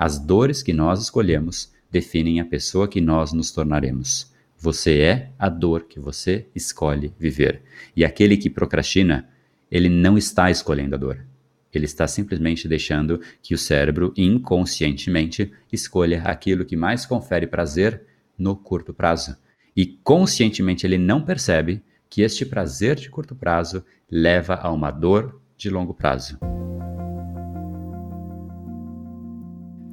As dores que nós escolhemos definem a pessoa que nós nos tornaremos. Você é a dor que você escolhe viver. E aquele que procrastina, ele não está escolhendo a dor. Ele está simplesmente deixando que o cérebro inconscientemente escolha aquilo que mais confere prazer no curto prazo. E conscientemente ele não percebe que este prazer de curto prazo leva a uma dor de longo prazo.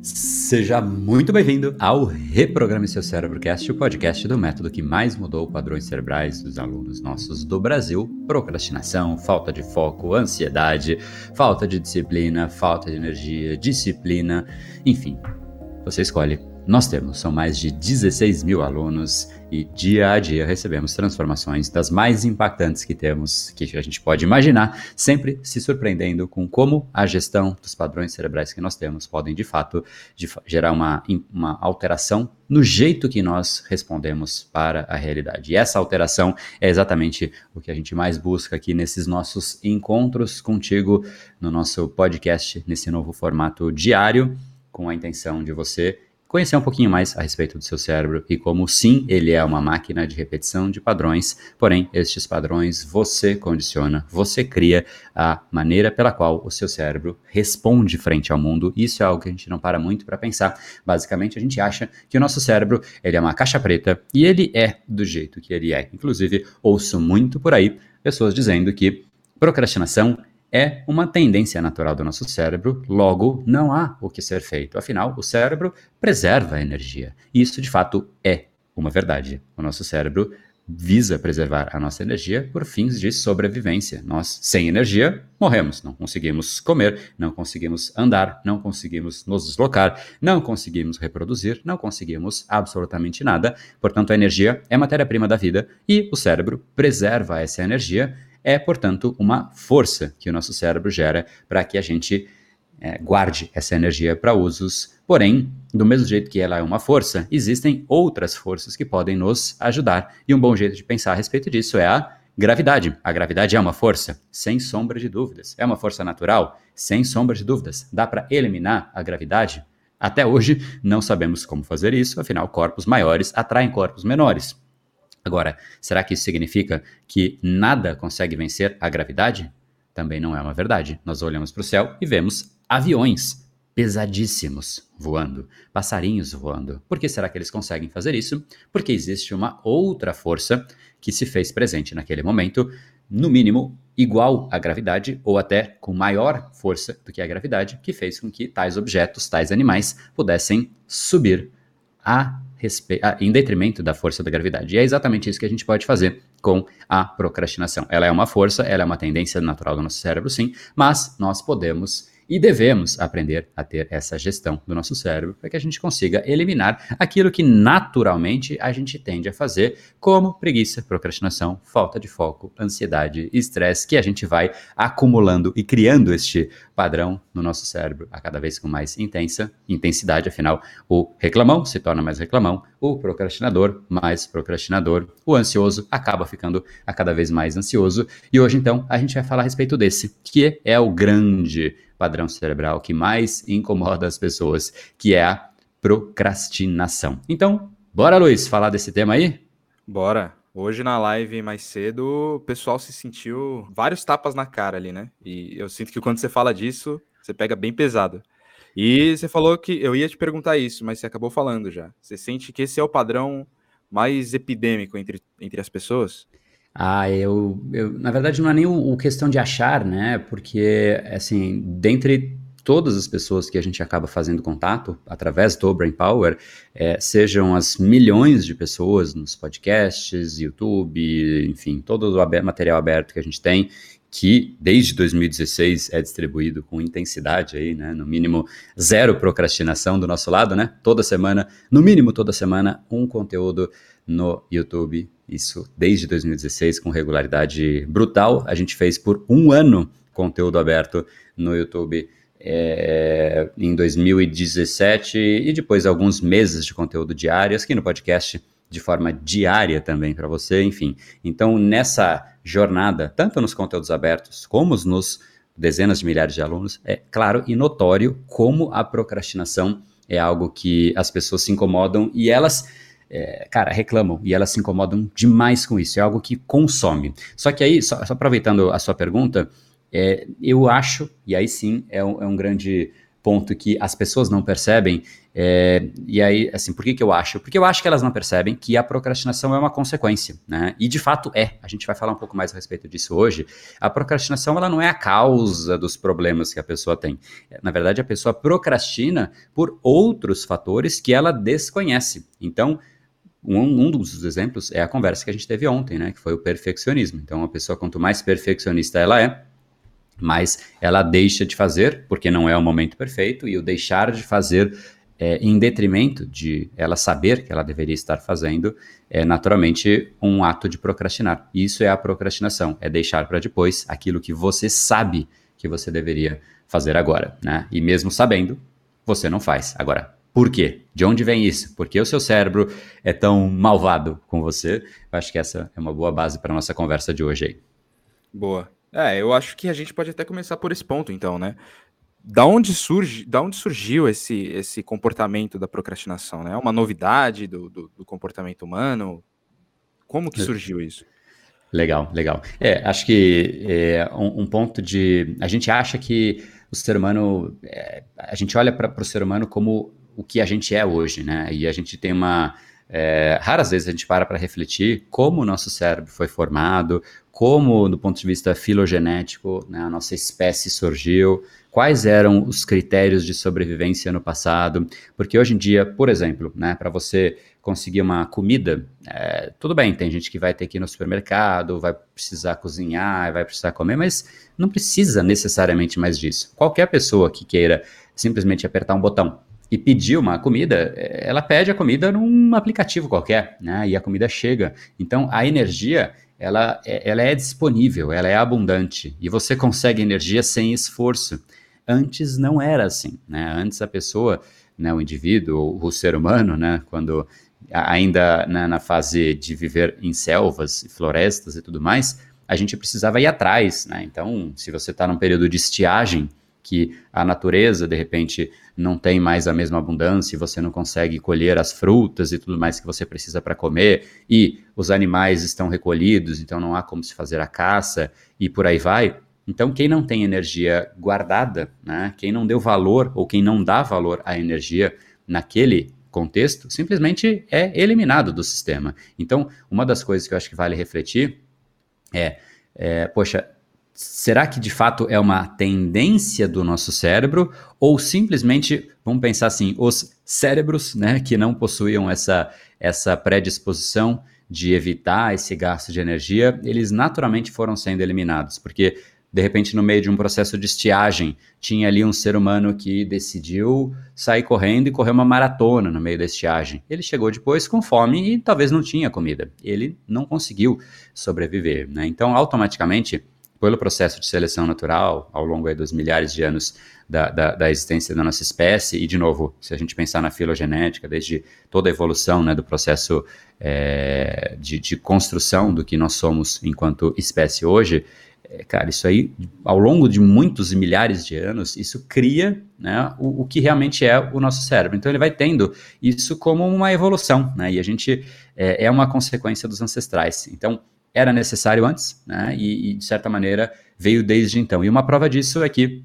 Seja muito bem-vindo ao Reprograme Seu Cérebro Cast, o podcast do método que mais mudou padrões cerebrais dos alunos nossos do Brasil. Procrastinação, falta de foco, ansiedade, falta de disciplina, falta de energia, disciplina, enfim. Você escolhe nós temos, são mais de 16 mil alunos e dia a dia recebemos transformações das mais impactantes que temos, que a gente pode imaginar, sempre se surpreendendo com como a gestão dos padrões cerebrais que nós temos podem de fato de, gerar uma, uma alteração no jeito que nós respondemos para a realidade. E essa alteração é exatamente o que a gente mais busca aqui nesses nossos encontros contigo, no nosso podcast, nesse novo formato diário, com a intenção de você conhecer um pouquinho mais a respeito do seu cérebro e como sim ele é uma máquina de repetição de padrões, porém estes padrões você condiciona, você cria a maneira pela qual o seu cérebro responde frente ao mundo. Isso é algo que a gente não para muito para pensar. Basicamente a gente acha que o nosso cérebro ele é uma caixa preta e ele é do jeito que ele é. Inclusive ouço muito por aí pessoas dizendo que procrastinação é uma tendência natural do nosso cérebro, logo não há o que ser feito. Afinal, o cérebro preserva a energia. E isso de fato é uma verdade. O nosso cérebro visa preservar a nossa energia por fins de sobrevivência. Nós, sem energia, morremos. Não conseguimos comer, não conseguimos andar, não conseguimos nos deslocar, não conseguimos reproduzir, não conseguimos absolutamente nada. Portanto, a energia é matéria-prima da vida e o cérebro preserva essa energia é, portanto, uma força que o nosso cérebro gera para que a gente é, guarde essa energia para usos. Porém, do mesmo jeito que ela é uma força, existem outras forças que podem nos ajudar. E um bom jeito de pensar a respeito disso é a gravidade. A gravidade é uma força, sem sombra de dúvidas. É uma força natural, sem sombra de dúvidas. Dá para eliminar a gravidade? Até hoje, não sabemos como fazer isso, afinal, corpos maiores atraem corpos menores. Agora, será que isso significa que nada consegue vencer a gravidade? Também não é uma verdade. Nós olhamos para o céu e vemos aviões pesadíssimos voando, passarinhos voando. Por que será que eles conseguem fazer isso? Porque existe uma outra força que se fez presente naquele momento, no mínimo igual à gravidade ou até com maior força do que a gravidade, que fez com que tais objetos, tais animais pudessem subir a em detrimento da força da gravidade. E é exatamente isso que a gente pode fazer com a procrastinação. Ela é uma força, ela é uma tendência natural do nosso cérebro, sim, mas nós podemos e devemos aprender a ter essa gestão do nosso cérebro para que a gente consiga eliminar aquilo que naturalmente a gente tende a fazer, como preguiça, procrastinação, falta de foco, ansiedade, estresse, que a gente vai acumulando e criando este padrão no nosso cérebro a cada vez com mais intensa intensidade. Afinal, o reclamão se torna mais reclamão, o procrastinador mais procrastinador, o ansioso acaba ficando a cada vez mais ansioso. E hoje, então, a gente vai falar a respeito desse, que é o grande padrão cerebral que mais incomoda as pessoas, que é a procrastinação. Então, bora, Luiz, falar desse tema aí? Bora. Hoje na live mais cedo, o pessoal se sentiu vários tapas na cara ali, né? E eu sinto que quando você fala disso, você pega bem pesado. E você falou que eu ia te perguntar isso, mas você acabou falando já. Você sente que esse é o padrão mais epidêmico entre, entre as pessoas? Ah, eu, eu, na verdade não é nem o, o, questão de achar, né? Porque, assim, dentre todas as pessoas que a gente acaba fazendo contato através do Brain Power, é, sejam as milhões de pessoas nos podcasts, YouTube, enfim, todo o material aberto que a gente tem, que desde 2016 é distribuído com intensidade aí, né? No mínimo zero procrastinação do nosso lado, né? Toda semana, no mínimo toda semana, um conteúdo no YouTube isso desde 2016 com regularidade brutal. A gente fez por um ano conteúdo aberto no YouTube é, em 2017 e depois alguns meses de conteúdo diário aqui no podcast de forma diária também para você, enfim. Então, nessa jornada, tanto nos conteúdos abertos como nos dezenas de milhares de alunos, é claro e notório como a procrastinação é algo que as pessoas se incomodam e elas, é, cara, reclamam e elas se incomodam demais com isso. É algo que consome. Só que aí, só, só aproveitando a sua pergunta, é, eu acho, e aí sim é um, é um grande ponto que as pessoas não percebem. É, e aí, assim, por que, que eu acho? Porque eu acho que elas não percebem que a procrastinação é uma consequência, né? E de fato é. A gente vai falar um pouco mais a respeito disso hoje. A procrastinação, ela não é a causa dos problemas que a pessoa tem. Na verdade, a pessoa procrastina por outros fatores que ela desconhece. Então, um, um, dos exemplos é a conversa que a gente teve ontem, né? Que foi o perfeccionismo. Então, a pessoa, quanto mais perfeccionista ela é, mas ela deixa de fazer porque não é o momento perfeito e o deixar de fazer é, em detrimento de ela saber que ela deveria estar fazendo é naturalmente um ato de procrastinar. Isso é a procrastinação, é deixar para depois aquilo que você sabe que você deveria fazer agora, né? E mesmo sabendo, você não faz. Agora, por quê? De onde vem isso? Por que o seu cérebro é tão malvado com você? Eu acho que essa é uma boa base para a nossa conversa de hoje aí. Boa. É, eu acho que a gente pode até começar por esse ponto, então, né? Da onde surge, da onde surgiu esse, esse comportamento da procrastinação, né? É uma novidade do, do, do comportamento humano? Como que surgiu isso? Legal, legal. É, acho que é, um, um, ponto de. A gente acha que o ser humano. É, a gente olha para o ser humano como o que a gente é hoje, né? E a gente tem uma. É, raras vezes a gente para para refletir como o nosso cérebro foi formado, como, do ponto de vista filogenético, né, a nossa espécie surgiu, quais eram os critérios de sobrevivência no passado, porque hoje em dia, por exemplo, né, para você conseguir uma comida, é, tudo bem, tem gente que vai ter que ir no supermercado, vai precisar cozinhar, vai precisar comer, mas não precisa necessariamente mais disso. Qualquer pessoa que queira simplesmente apertar um botão e pedir uma comida, ela pede a comida num aplicativo qualquer, né? E a comida chega. Então a energia ela, é, ela é disponível, ela é abundante e você consegue energia sem esforço. Antes não era assim, né? Antes a pessoa, né, o indivíduo, o, o ser humano, né, quando ainda na, na fase de viver em selvas, florestas e tudo mais, a gente precisava ir atrás, né? Então, se você está num período de estiagem, que a natureza de repente não tem mais a mesma abundância e você não consegue colher as frutas e tudo mais que você precisa para comer, e os animais estão recolhidos, então não há como se fazer a caça e por aí vai. Então, quem não tem energia guardada, né, quem não deu valor ou quem não dá valor à energia naquele contexto, simplesmente é eliminado do sistema. Então, uma das coisas que eu acho que vale refletir é, é poxa, será que de fato é uma tendência do nosso cérebro ou simplesmente, vamos pensar assim, os cérebros, né, que não possuíam essa essa predisposição de evitar esse gasto de energia, eles naturalmente foram sendo eliminados, porque de repente no meio de um processo de estiagem, tinha ali um ser humano que decidiu sair correndo e correr uma maratona no meio da estiagem. Ele chegou depois com fome e talvez não tinha comida. Ele não conseguiu sobreviver, né? Então, automaticamente, pelo processo de seleção natural, ao longo dos milhares de anos da, da, da, existência da nossa espécie, e de novo, se a gente pensar na filogenética, desde toda a evolução né, do processo é, de, de, construção do que nós somos enquanto espécie hoje, é, cara, isso aí, ao longo de muitos milhares de anos, isso cria né, o, o, que realmente é o nosso cérebro. Então, ele vai tendo isso como uma evolução, né, e a gente é, é uma consequência dos ancestrais. Então, era necessário antes, né? E, e, de certa maneira veio desde então. E uma prova disso é que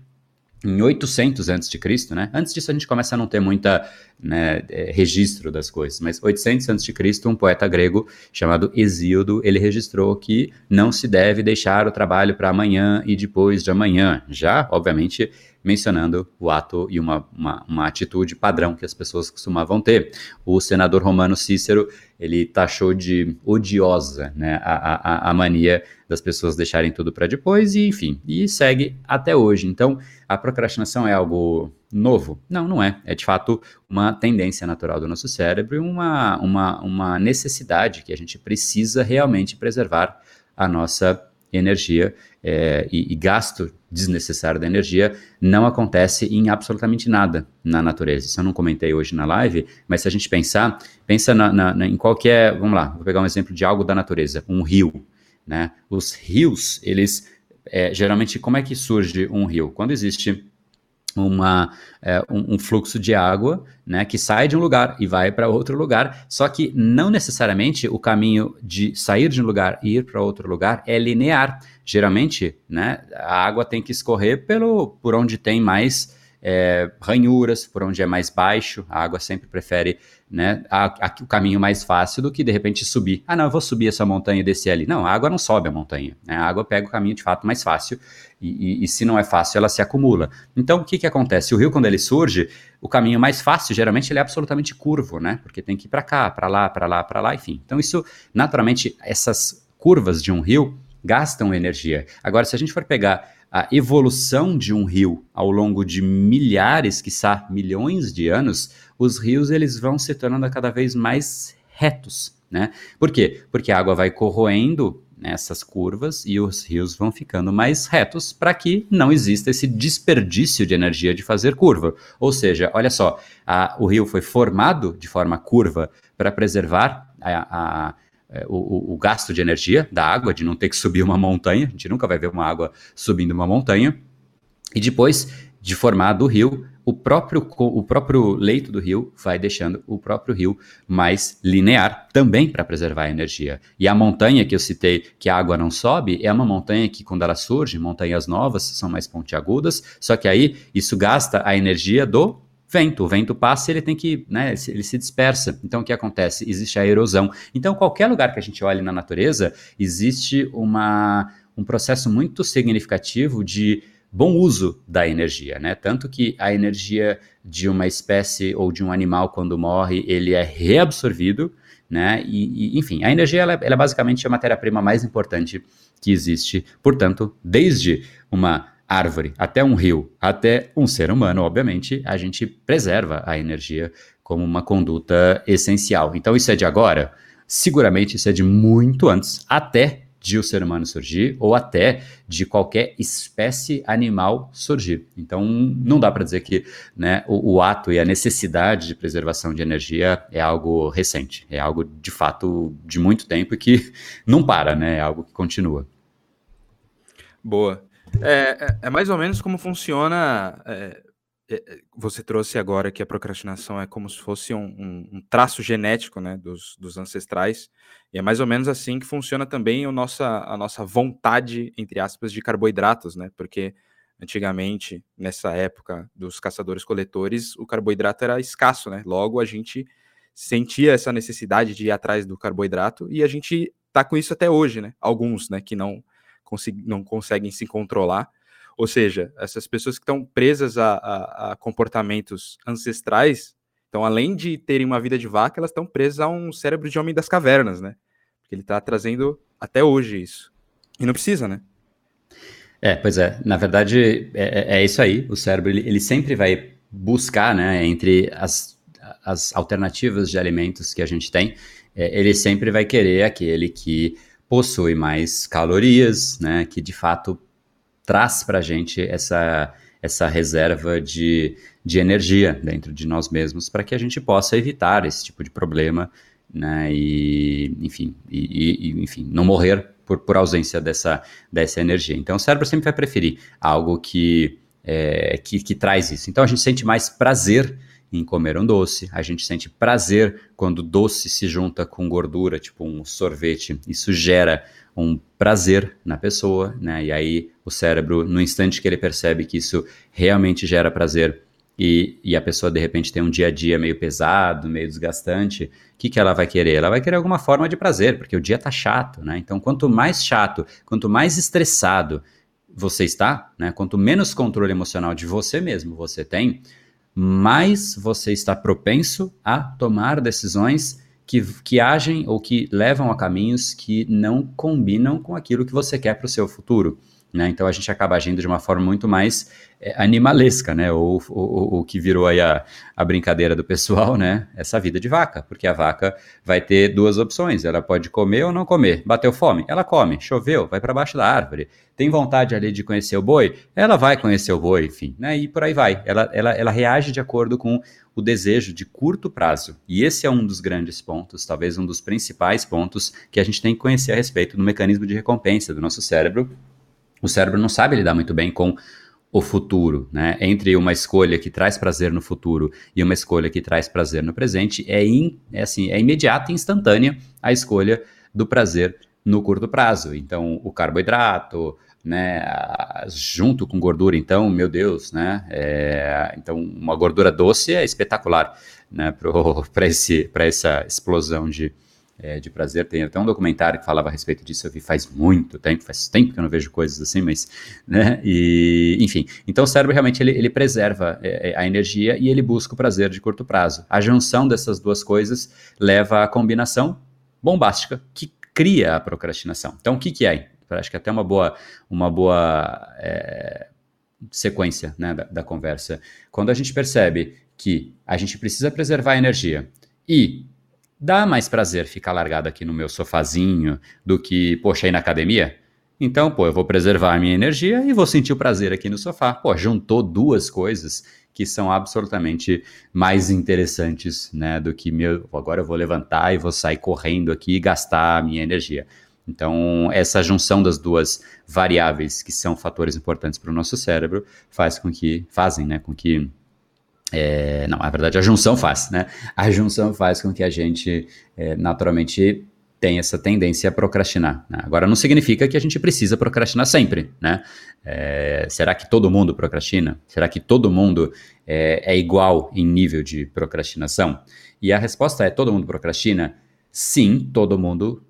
em 800 antes de Cristo, né? Antes disso a gente começa a não ter muita né, é, registro das coisas, mas 800 antes de Cristo, um poeta grego chamado Hesíodo, ele registrou que não se deve deixar o trabalho para amanhã e depois de amanhã. Já, obviamente, mencionando o ato e uma, uma, uma, atitude padrão que as pessoas costumavam ter. O senador romano Cícero, ele taxou de odiosa né, a, a, a mania das pessoas deixarem tudo para depois e, enfim, e segue até hoje. Então, a procrastinação é algo novo? Não, não é. É, de fato, uma tendência natural do nosso cérebro e uma, uma, uma necessidade que a gente precisa realmente preservar a nossa energia é, e, e, gasto desnecessário da energia não acontece em absolutamente nada na natureza. Isso eu não comentei hoje na live, mas se a gente pensar, pensa na, na, na, em qualquer, vamos lá, vou pegar um exemplo de algo da natureza, um rio, né? Os rios, eles é, geralmente, como é que surge um rio? Quando existe uma, é, um, um, fluxo de água né, que sai de um lugar e vai para outro lugar, só que não necessariamente o caminho de sair de um lugar e ir para outro lugar é linear. Geralmente, né, a água tem que escorrer pelo, por onde tem mais é, ranhuras, por onde é mais baixo, a água sempre prefere né, a, a, o caminho mais fácil do que de repente subir. Ah, não, eu vou subir essa montanha e descer ali. Não, a água não sobe a montanha. Né, a água pega o caminho de fato mais fácil e, e, e, se não é fácil, ela se acumula. Então, o que, que acontece? O rio, quando ele surge, o caminho mais fácil, geralmente, ele é absolutamente curvo, né? Porque tem que ir para cá, para lá, para lá, para lá, enfim. Então, isso, naturalmente, essas curvas de um rio gastam energia. Agora, se a gente for pegar a evolução de um rio ao longo de milhares, quiçá milhões de anos, os rios eles vão se tornando cada vez mais retos, né? Por quê? Porque a água vai corroendo nessas curvas e os rios vão ficando mais retos para que não exista esse desperdício de energia de fazer curva. Ou seja, olha só, a, o rio foi formado de forma curva para preservar a, a, é, o, o, gasto de energia da água, de não ter que subir uma montanha, a gente nunca vai ver uma água subindo uma montanha, e depois de formar do rio, o próprio, o próprio leito do rio vai deixando o próprio rio mais linear, também para preservar a energia. E a montanha que eu citei, que a água não sobe, é uma montanha que, quando ela surge, montanhas novas são mais pontiagudas, só que aí isso gasta a energia do vento. O vento passa e ele tem que, né, ele se dispersa. Então o que acontece? Existe a erosão. Então qualquer lugar que a gente olhe na natureza, existe uma, um processo muito significativo de bom uso da energia, né? Tanto que a energia de uma espécie ou de um animal quando morre, ele é reabsorvido, né? E, e enfim, a energia ela, ela é basicamente a matéria-prima mais importante que existe. Portanto, desde uma árvore, até um rio, até um ser humano, obviamente, a gente preserva a energia como uma conduta essencial. Então, isso é de agora? Seguramente isso é de muito antes, até de o ser humano surgir ou até de qualquer espécie animal surgir. Então, não dá para dizer que né, o, o, ato e a necessidade de preservação de energia é algo recente, é algo de fato de muito tempo e que não para, né, é algo que continua. Boa. É, é, é, mais ou menos como funciona. É, é, é, você trouxe agora que a procrastinação é como se fosse um, um, um, traço genético né, dos, dos ancestrais. E é mais ou menos assim que funciona também a nossa, a nossa vontade, entre aspas, de carboidratos, né? Porque antigamente, nessa época dos caçadores-coletores, o carboidrato era escasso, né? Logo a gente sentia essa necessidade de ir atrás do carboidrato e a gente tá com isso até hoje, né? Alguns, né, que não não conseguem se controlar. Ou seja, essas pessoas que estão presas a, a, a comportamentos ancestrais, então, além de terem uma vida de vaca, elas estão presas a um cérebro de homem das cavernas, né? Porque ele está trazendo até hoje isso. E não precisa, né? É, pois é. Na verdade, é, é, é isso aí. O cérebro, ele, ele, sempre vai buscar, né, entre as, as alternativas de alimentos que a gente tem, é, ele sempre vai querer aquele que possui mais calorias, né, que de fato traz para a gente essa, essa reserva de, de energia dentro de nós mesmos para que a gente possa evitar esse tipo de problema, né, e, enfim, e, e, enfim, não morrer por, por ausência dessa, dessa energia. Então, o cérebro sempre vai preferir algo que, é, que, que traz isso. Então, a gente sente mais prazer em comer um doce, a gente sente prazer quando doce se junta com gordura, tipo um sorvete. Isso gera um prazer na pessoa, né? E aí o cérebro, no instante que ele percebe que isso realmente gera prazer e, e a pessoa de repente tem um dia a dia meio pesado, meio desgastante, o que, que ela vai querer? Ela vai querer alguma forma de prazer, porque o dia tá chato, né? Então, quanto mais chato, quanto mais estressado você está, né? Quanto menos controle emocional de você mesmo você tem, mais você está propenso a tomar decisões que, que agem ou que levam a caminhos que não combinam com aquilo que você quer para o seu futuro. Né? Então a gente acaba agindo de uma forma muito mais animalesca, né? Ou o que virou aí a, a brincadeira do pessoal, né? Essa vida de vaca, porque a vaca vai ter duas opções: ela pode comer ou não comer. Bateu fome, ela come. Choveu, vai para baixo da árvore. Tem vontade ali de conhecer o boi, ela vai conhecer o boi, enfim, né? E por aí vai. Ela, ela, ela reage de acordo com o desejo de curto prazo. E esse é um dos grandes pontos, talvez um dos principais pontos que a gente tem que conhecer a respeito do mecanismo de recompensa do nosso cérebro o cérebro não sabe lidar muito bem com o futuro, né? Entre uma escolha que traz prazer no futuro e uma escolha que traz prazer no presente, é, in, é assim, é imediata e instantânea a escolha do prazer no curto prazo. Então, o carboidrato, né, junto com gordura, então, meu Deus, né? É, então, uma gordura doce é espetacular, né? Para essa explosão de é, de prazer. Tem até um documentário que falava a respeito disso, eu vi faz muito tempo, faz tempo que eu não vejo coisas assim, mas, né, e, enfim. Então o cérebro realmente, ele, ele preserva é, é, a energia e ele busca o prazer de curto prazo. A junção dessas duas coisas leva à combinação bombástica que cria a procrastinação. Então o que que é? Acho que é até uma boa, uma boa é, sequência né, da, da conversa. Quando a gente percebe que a gente precisa preservar a energia e dá mais prazer ficar largado aqui no meu sofazinho do que, poxa, ir na academia? Então, pô, eu vou preservar a minha energia e vou sentir o prazer aqui no sofá. Pô, juntou duas coisas que são absolutamente mais interessantes, né, do que meu, agora eu vou levantar e vou sair correndo aqui e gastar a minha energia. Então, essa junção das duas variáveis que são fatores importantes para o nosso cérebro faz com que fazem, né, com que é, não, na verdade a junção faz, né? A junção faz com que a gente é, naturalmente tenha essa tendência a procrastinar. Né? Agora, não significa que a gente precisa procrastinar sempre, né? É, será que todo mundo procrastina? Será que todo mundo é, é igual em nível de procrastinação? E a resposta é: todo mundo procrastina? Sim, todo mundo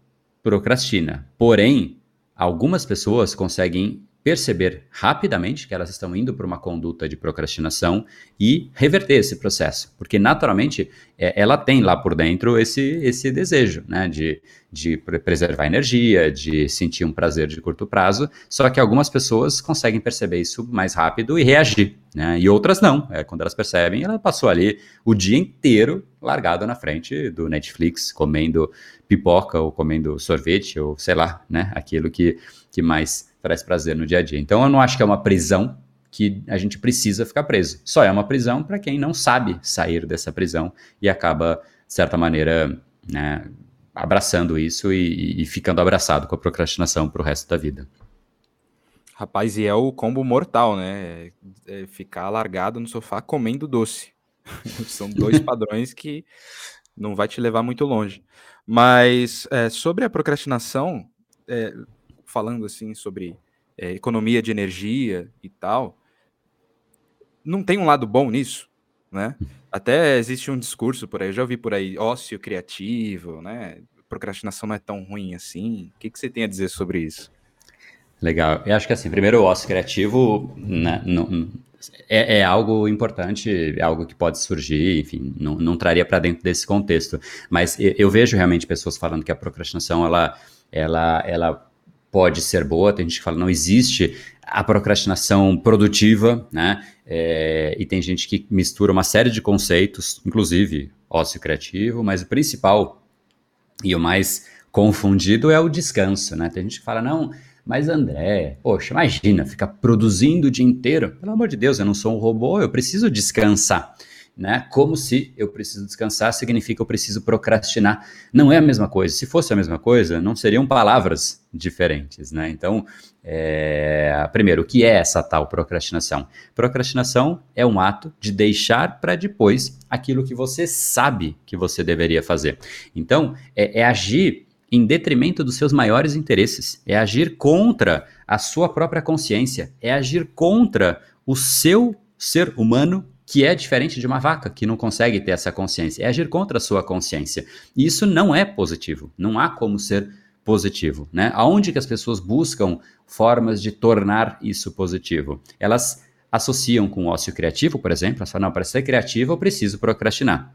procrastina. Porém, algumas pessoas conseguem perceber rapidamente que elas estão indo para uma conduta de procrastinação e reverter esse processo, porque naturalmente é, ela tem lá por dentro esse, esse desejo né, de, de preservar energia, de sentir um prazer de curto prazo, só que algumas pessoas conseguem perceber isso mais rápido e reagir, né, e outras não. É, quando elas percebem, ela passou ali o dia inteiro largada na frente do Netflix, comendo pipoca ou comendo sorvete ou sei lá, né, aquilo que, que mais traz prazer no dia a dia. Então eu não acho que é uma prisão que a gente precisa ficar preso. Só é uma prisão para quem não sabe sair dessa prisão e acaba, de certa maneira, né, abraçando isso e, e, ficando abraçado com a procrastinação para o resto da vida. Rapaz, e é o combo mortal, né? É ficar largado no sofá comendo doce. São dois padrões que não vai te levar muito longe. Mas é, sobre a procrastinação, é, falando assim sobre é, economia de energia e tal, não tem um lado bom nisso, né? Até existe um discurso por aí, eu já ouvi por aí, ócio criativo, né? Procrastinação não é tão ruim assim. O que, que você tem a dizer sobre isso? Legal. Eu acho que assim, primeiro o ócio criativo né, não, é, é, algo importante, é algo que pode surgir, enfim, não, não traria para dentro desse contexto. Mas eu, eu, vejo realmente pessoas falando que a procrastinação ela, ela, ela pode ser boa, tem gente que fala não existe a procrastinação produtiva, né? É, e tem gente que mistura uma série de conceitos, inclusive ócio criativo, mas o principal e o mais confundido é o descanso, né? Tem gente que fala, não, mas André, poxa, imagina, ficar produzindo o dia inteiro. Pelo amor de Deus, eu não sou um robô, eu preciso descansar né? Como se eu preciso descansar significa eu preciso procrastinar. Não é a mesma coisa. Se fosse a mesma coisa, não seriam palavras diferentes, né? Então, é... primeiro, o que é essa tal procrastinação? Procrastinação é um ato de deixar para depois aquilo que você sabe que você deveria fazer. Então, é, é agir em detrimento dos seus maiores interesses, é agir contra a sua própria consciência, é agir contra o seu ser humano que é diferente de uma vaca, que não consegue ter essa consciência. É agir contra a sua consciência. E isso não é positivo. Não há como ser positivo. Né? Aonde que as pessoas buscam formas de tornar isso positivo? Elas associam com o ócio criativo, por exemplo. Falam, não, para ser criativo eu preciso procrastinar.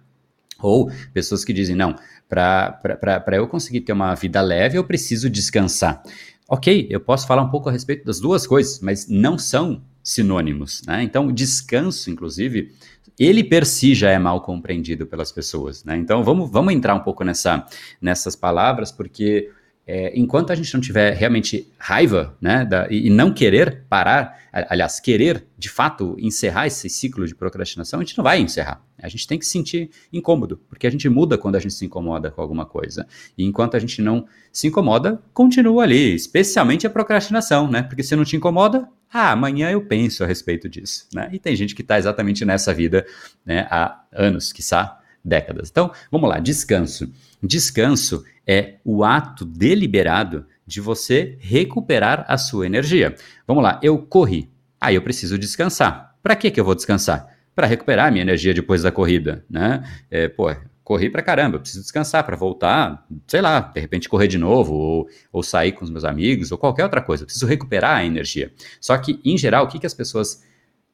Ou pessoas que dizem, não, para eu conseguir ter uma vida leve eu preciso descansar. Ok, eu posso falar um pouco a respeito das duas coisas, mas não são sinônimos. Né? Então, descanso, inclusive, ele per si já é mal compreendido pelas pessoas. Né? Então, vamos, vamos entrar um pouco nessa, nessas palavras, porque é, enquanto a gente não tiver realmente raiva, né, da, e, não querer parar, aliás, querer de fato encerrar esse ciclo de procrastinação, a gente não vai encerrar. A gente tem que se sentir incômodo, porque a gente muda quando a gente se incomoda com alguma coisa. E enquanto a gente não se incomoda, continua ali, especialmente a procrastinação, né? Porque se não te incomoda, ah, amanhã eu penso a respeito disso, né? E tem gente que está exatamente nessa vida, né, há anos, quiçá décadas. Então, vamos lá, descanso. Descanso é o ato deliberado de você recuperar a sua energia. Vamos lá, eu corri. Aí eu preciso descansar. Para que, eu vou descansar? Para recuperar minha energia depois da corrida, né? É, pô, corri para caramba, preciso descansar para voltar, sei lá, de repente correr de novo, ou, ou sair com os meus amigos, ou qualquer outra coisa. Eu preciso recuperar a energia. Só que, em geral, o que, que as pessoas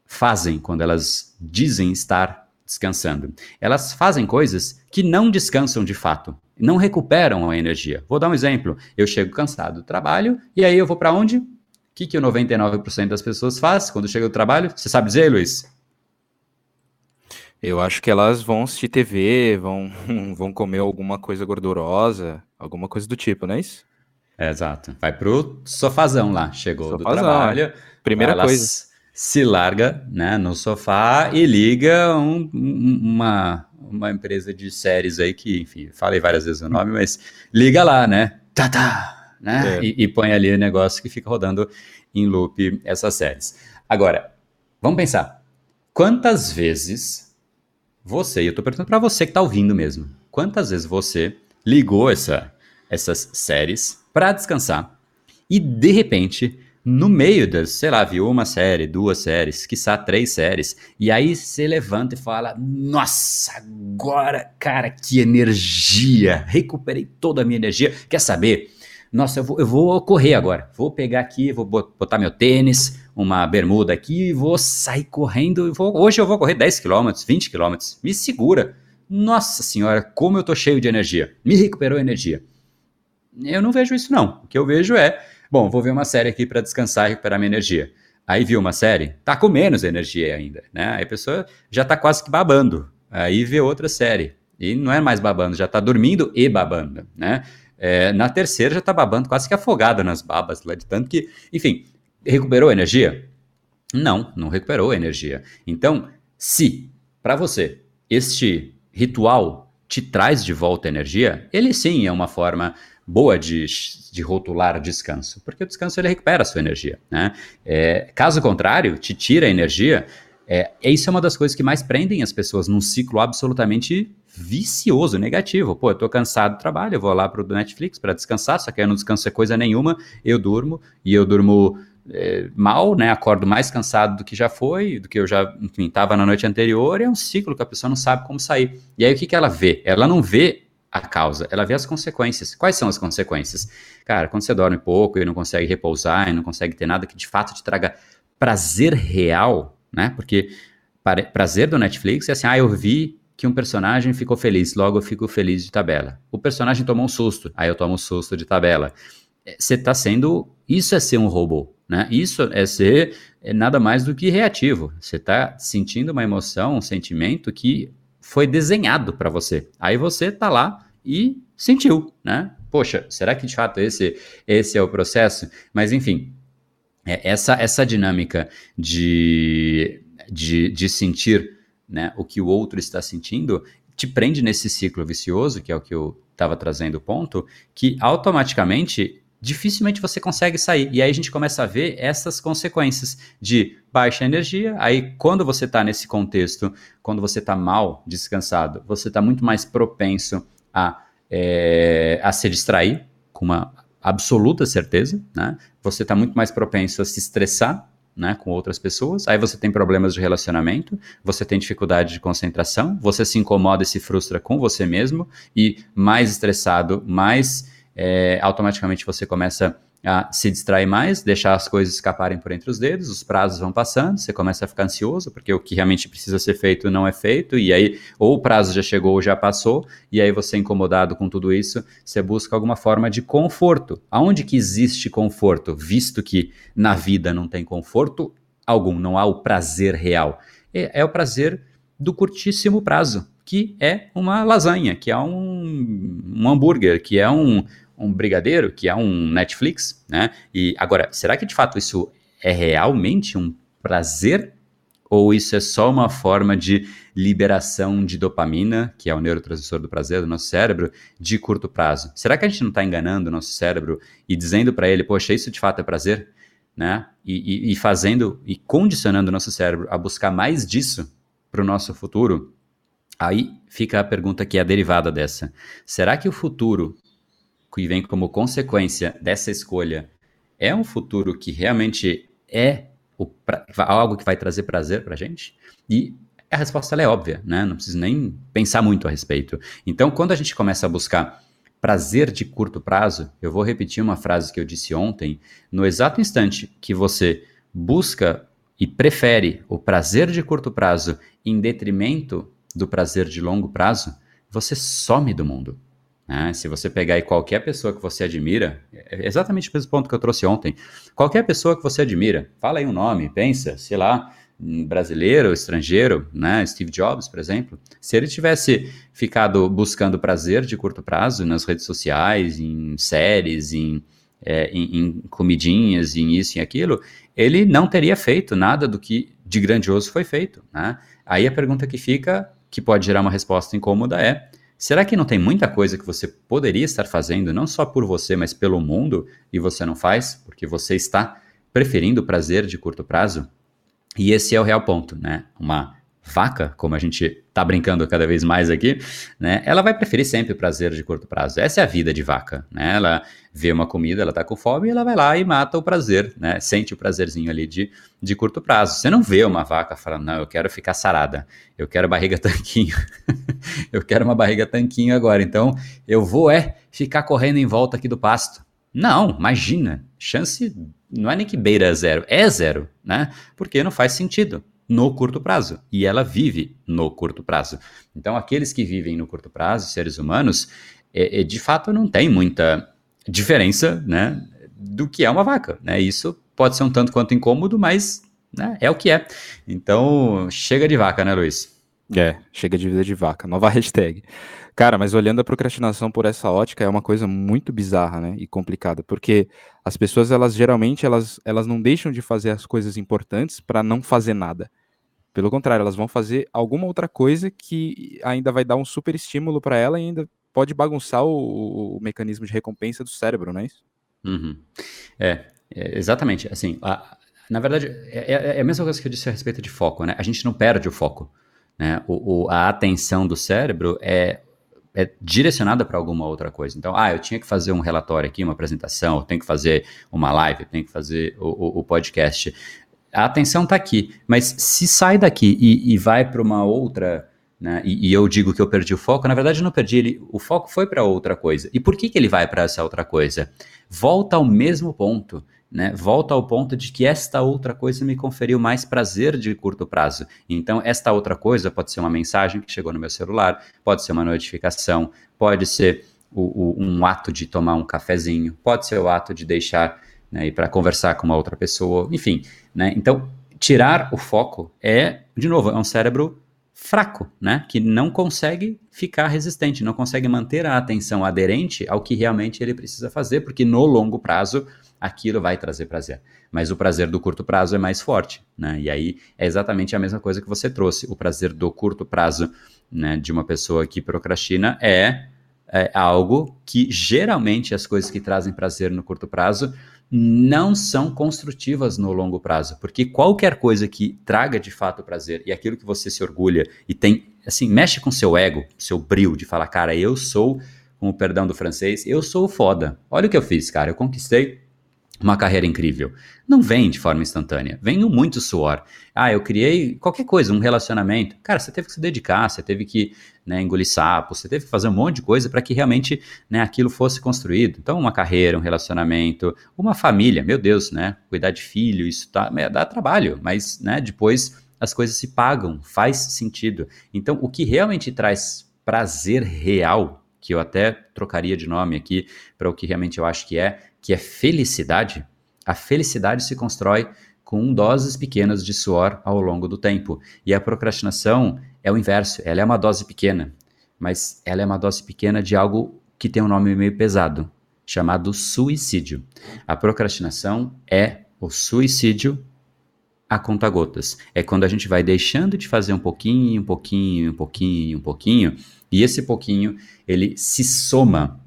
fazem quando elas dizem estar descansando? Elas fazem coisas que não descansam de fato não recuperam a energia. Vou dar um exemplo. Eu chego cansado do trabalho e aí eu vou para onde? O que, que o 99% das pessoas faz quando chega do trabalho? Você sabe dizer, Luiz? Eu acho que elas vão assistir TV, vão, vão comer alguma coisa gordurosa, alguma coisa do tipo, não é isso? É, exato. Vai pro sofazão lá. Chegou sofazão, do trabalho. Primeira coisa. Se larga né, no sofá e liga um, uma, uma empresa de séries aí que, enfim, falei várias vezes o nome, mas liga lá, né? Tá, tá, né? É. E, e, põe ali o negócio que fica rodando em loop essas séries. Agora, vamos pensar. Quantas vezes você, e eu tô perguntando para você que tá ouvindo mesmo, quantas vezes você ligou essa, essas séries para descansar e de repente no meio das, sei lá, viu uma série, duas séries, quiçá três séries, e aí você levanta e fala: Nossa, agora, cara, que energia! Recuperei toda a minha energia. Quer saber? Nossa, eu vou, eu vou correr agora. Vou pegar aqui, vou botar meu tênis, uma bermuda aqui, vou sair correndo. Vou, hoje eu vou correr 10 km, 20 km. Me segura. Nossa senhora, como eu tô cheio de energia. Me recuperou energia. Eu não vejo isso, não. O que eu vejo é Bom, vou ver uma série aqui para descansar e recuperar minha energia. Aí viu uma série, tá com menos energia ainda, né? Aí a pessoa já tá quase que babando. Aí vê outra série. E não é mais babando, já tá dormindo e babando, né? É, na terceira já tá babando quase que afogada nas babas lá de tanto que, enfim, recuperou energia? Não, não recuperou energia. Então, se para você este ritual te traz de volta energia, ele sim é uma forma boa de, de rotular descanso, porque o descanso ele recupera a sua energia. Né? É, caso contrário, te tira a energia. É, isso é uma das coisas que mais prendem as pessoas num ciclo absolutamente vicioso, negativo. Pô, eu tô cansado do trabalho, eu vou lá pro Netflix para descansar, só que eu não descanso é coisa nenhuma, eu durmo e eu durmo é, mal, né? Acordo mais cansado do que já foi, do que eu já, estava na noite anterior, é um ciclo que a pessoa não sabe como sair. E aí o que, que ela vê? Ela não vê a causa, ela vê as consequências. Quais são as consequências? Cara, quando você dorme pouco e não consegue repousar e não consegue ter nada que de fato te traga prazer real, né? Porque prazer do Netflix é assim, ah, eu vi que um personagem ficou feliz, logo eu fico feliz de tabela. O personagem tomou um susto, aí eu tomo um susto de tabela. É, você está sendo, isso é ser um robô, né? Isso é ser é nada mais do que reativo. Você está sentindo uma emoção, um sentimento que foi desenhado para você. Aí você tá lá e sentiu, né? Poxa, será que de fato esse, esse é o processo? Mas enfim, é, essa, essa dinâmica de, de, de sentir né, o que o outro está sentindo te prende nesse ciclo vicioso, que é o que eu estava trazendo o ponto, que automaticamente dificilmente você consegue sair. E aí a gente começa a ver essas consequências de baixa energia. Aí, quando você está nesse contexto, quando você está mal descansado, você está muito mais propenso a, é, a se distrair, com uma absoluta certeza, né? Você está muito mais propenso a se estressar, né, com outras pessoas. Aí você tem problemas de relacionamento, você tem dificuldade de concentração, você se incomoda e se frustra com você mesmo e mais estressado, mais é, automaticamente você começa a se distrair mais, deixar as coisas escaparem por entre os dedos, os prazos vão passando, você começa a ficar ansioso, porque o que realmente precisa ser feito não é feito, e aí ou o prazo já chegou ou já passou, e aí você incomodado com tudo isso, você busca alguma forma de conforto. Aonde que existe conforto? Visto que na vida não tem conforto algum, não há o prazer real. É, é o prazer do curtíssimo prazo, que é uma lasanha, que é um, um hambúrguer, que é um, um brigadeiro, que é um Netflix, né? E agora, será que de fato isso é realmente um prazer? Ou isso é só uma forma de liberação de dopamina, que é o neurotransmissor do prazer do nosso cérebro, de curto prazo? Será que a gente não está enganando o nosso cérebro e dizendo para ele, poxa, isso de fato é prazer? Né? E, e, e fazendo e condicionando o nosso cérebro a buscar mais disso para o nosso futuro? Aí fica a pergunta que é a derivada dessa. Será que o futuro que vem como consequência dessa escolha é um futuro que realmente é pra, algo que vai trazer prazer para a gente? E a resposta é óbvia, né? Não preciso nem pensar muito a respeito. Então, quando a gente começa a buscar prazer de curto prazo, eu vou repetir uma frase que eu disse ontem, no exato instante que você busca e prefere o prazer de curto prazo em detrimento do prazer de longo prazo, você some do mundo. Né? Se você pegar aí qualquer pessoa que você admira, é exatamente o mesmo ponto que eu trouxe ontem. Qualquer pessoa que você admira, fala aí um nome, pensa, sei lá, brasileiro, estrangeiro, né? Steve Jobs, por exemplo. Se ele tivesse ficado buscando prazer de curto prazo nas redes sociais, em séries, em, é, em, em comidinhas, em isso e aquilo, ele não teria feito nada do que de grandioso foi feito. Né? Aí a pergunta que fica, que pode gerar uma resposta incômoda, é: será que não tem muita coisa que você poderia estar fazendo, não só por você, mas pelo mundo, e você não faz, porque você está preferindo o prazer de curto prazo? E esse é o real ponto, né? Uma vaca, como a gente tá brincando cada vez mais aqui, né? Ela vai preferir sempre o prazer de curto prazo. Essa é a vida de vaca, né? Ela vê uma comida, ela tá com fome, ela vai lá e mata o prazer, né? Sente o prazerzinho ali de, de curto prazo. Você não vê uma vaca falando, não, eu quero ficar sarada, eu quero barriga tanquinho, eu quero uma barriga tanquinho agora, então eu vou é ficar correndo em volta aqui do pasto. Não, imagina, chance não é nem que beira zero, é zero, né? Porque não faz sentido no curto prazo. E ela vive no curto prazo. Então, aqueles que vivem no curto prazo, seres humanos, é, é, de fato não tem muita diferença né, do que é uma vaca. Né? Isso pode ser um tanto quanto incômodo, mas né, é o que é. Então, chega de vaca, né, Luiz? É, chega de vida de vaca. Nova hashtag. Cara, mas olhando a procrastinação por essa ótica é uma coisa muito bizarra, né, e complicada, porque as pessoas elas geralmente elas, elas não deixam de fazer as coisas importantes para não fazer nada. Pelo contrário, elas vão fazer alguma outra coisa que ainda vai dar um super estímulo para ela e ainda pode bagunçar o, o, mecanismo de recompensa do cérebro, não é isso? Uhum. É, é, exatamente. Assim, a, na verdade, é, é, é, a mesma coisa que eu disse a respeito de foco, né? A gente não perde o foco. Né? O, o, a atenção do cérebro é é direcionada para alguma outra coisa. Então, ah, eu tinha que fazer um relatório aqui, uma apresentação, eu tenho que fazer uma live, eu tenho que fazer o, o, podcast. A atenção está aqui, mas se sai daqui e, e vai para uma outra, né, e, e, eu digo que eu perdi o foco, na verdade eu não perdi, ele, o foco foi para outra coisa. E por que, que ele vai para essa outra coisa? Volta ao mesmo ponto né, volta ao ponto de que esta outra coisa me conferiu mais prazer de curto prazo. Então, esta outra coisa pode ser uma mensagem que chegou no meu celular, pode ser uma notificação, pode ser o, o, um ato de tomar um cafezinho, pode ser o ato de deixar né, ir para conversar com uma outra pessoa, enfim. Né? Então, tirar o foco é, de novo, é um cérebro fraco, né? Que não consegue ficar resistente, não consegue manter a atenção aderente ao que realmente ele precisa fazer, porque no longo prazo aquilo vai trazer prazer. Mas o prazer do curto prazo é mais forte, né? E aí é exatamente a mesma coisa que você trouxe. O prazer do curto prazo, né, de uma pessoa que procrastina é, é algo que geralmente as coisas que trazem prazer no curto prazo não são construtivas no longo prazo, porque qualquer coisa que traga de fato prazer e aquilo que você se orgulha e tem, assim, mexe com seu ego, seu brilho de falar, cara, eu sou, com o perdão do francês, eu sou foda. Olha o que eu fiz, cara, eu conquistei uma carreira incrível. Não vem de forma instantânea, vem muito suor. Ah, eu criei qualquer coisa, um relacionamento. Cara, você teve que se dedicar, você teve que né, engolir sapo, você teve que fazer um monte de coisa para que realmente né, aquilo fosse construído. Então, uma carreira, um relacionamento, uma família, meu Deus, né? Cuidar de filho, isso tá, dá trabalho, mas né, depois as coisas se pagam, faz sentido. Então, o que realmente traz prazer real que eu até trocaria de nome aqui para o que realmente eu acho que é, que é felicidade, a felicidade se constrói com doses pequenas de suor ao longo do tempo. E a procrastinação é o inverso, ela é uma dose pequena, mas ela é uma dose pequena de algo que tem um nome meio pesado, chamado suicídio. A procrastinação é o suicídio a conta gotas. É quando a gente vai deixando de fazer um pouquinho, um pouquinho, um pouquinho, um pouquinho, e esse pouquinho ele se soma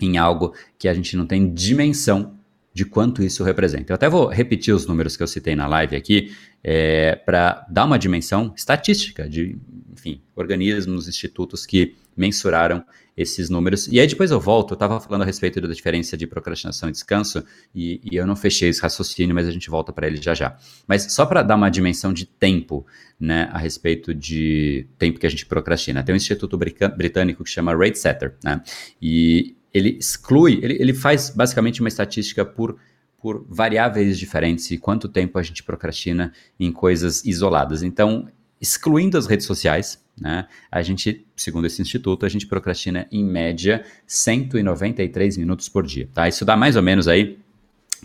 em algo que a gente não tem dimensão de quanto isso representa. Eu até vou repetir os números que eu citei na live aqui é, para dar uma dimensão estatística de, enfim, organismos, institutos que mensuraram esses números. E aí depois eu volto, eu estava falando a respeito da diferença de procrastinação e descanso, e, e eu não fechei esse raciocínio, mas a gente volta para ele já já. Mas só para dar uma dimensão de tempo, né, a respeito de tempo que a gente procrastina. Tem um instituto britânico que chama Rate Setter, né, e ele exclui, ele, ele faz basicamente uma estatística por por variáveis diferentes e quanto tempo a gente procrastina em coisas isoladas. Então, excluindo as redes sociais, né, a gente, segundo esse instituto, a gente procrastina em média 193 minutos por dia. Tá? Isso dá mais ou menos aí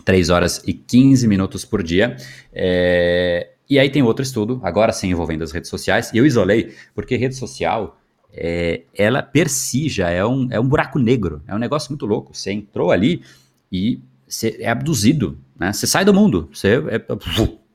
3 horas e 15 minutos por dia. É... E aí tem outro estudo, agora sim envolvendo as redes sociais, e eu isolei, porque rede social, é, ela per si já é um, é um buraco negro, é um negócio muito louco. Você entrou ali e você é abduzido, né? Você sai do mundo, você é,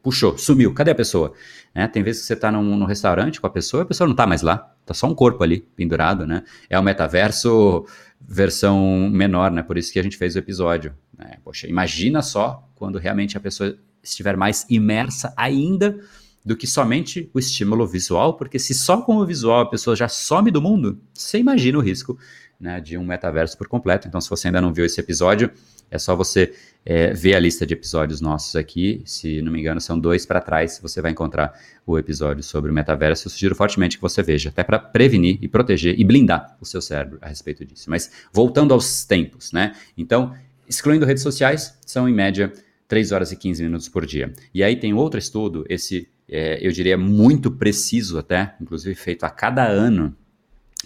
puxou, sumiu, cadê a pessoa? É, tem vezes que você está num, num, restaurante com a pessoa a pessoa não está mais lá, está só um corpo ali pendurado, né? É o metaverso versão menor, né? Por isso que a gente fez o episódio. Né? Poxa, imagina só quando realmente a pessoa estiver mais imersa ainda do que somente o estímulo visual, porque se só com o visual a pessoa já some do mundo, você imagina o risco né, de um metaverso por completo. Então, se você ainda não viu esse episódio, é só você é, ver a lista de episódios nossos aqui. Se não me engano, são dois para trás. Você vai encontrar o episódio sobre o metaverso. Eu sugiro fortemente que você veja, até para prevenir e proteger e blindar o seu cérebro a respeito disso. Mas voltando aos tempos, né? Então, excluindo redes sociais, são em média 3 horas e 15 minutos por dia. E aí tem outro estudo, esse é, eu diria muito preciso até, inclusive feito a cada ano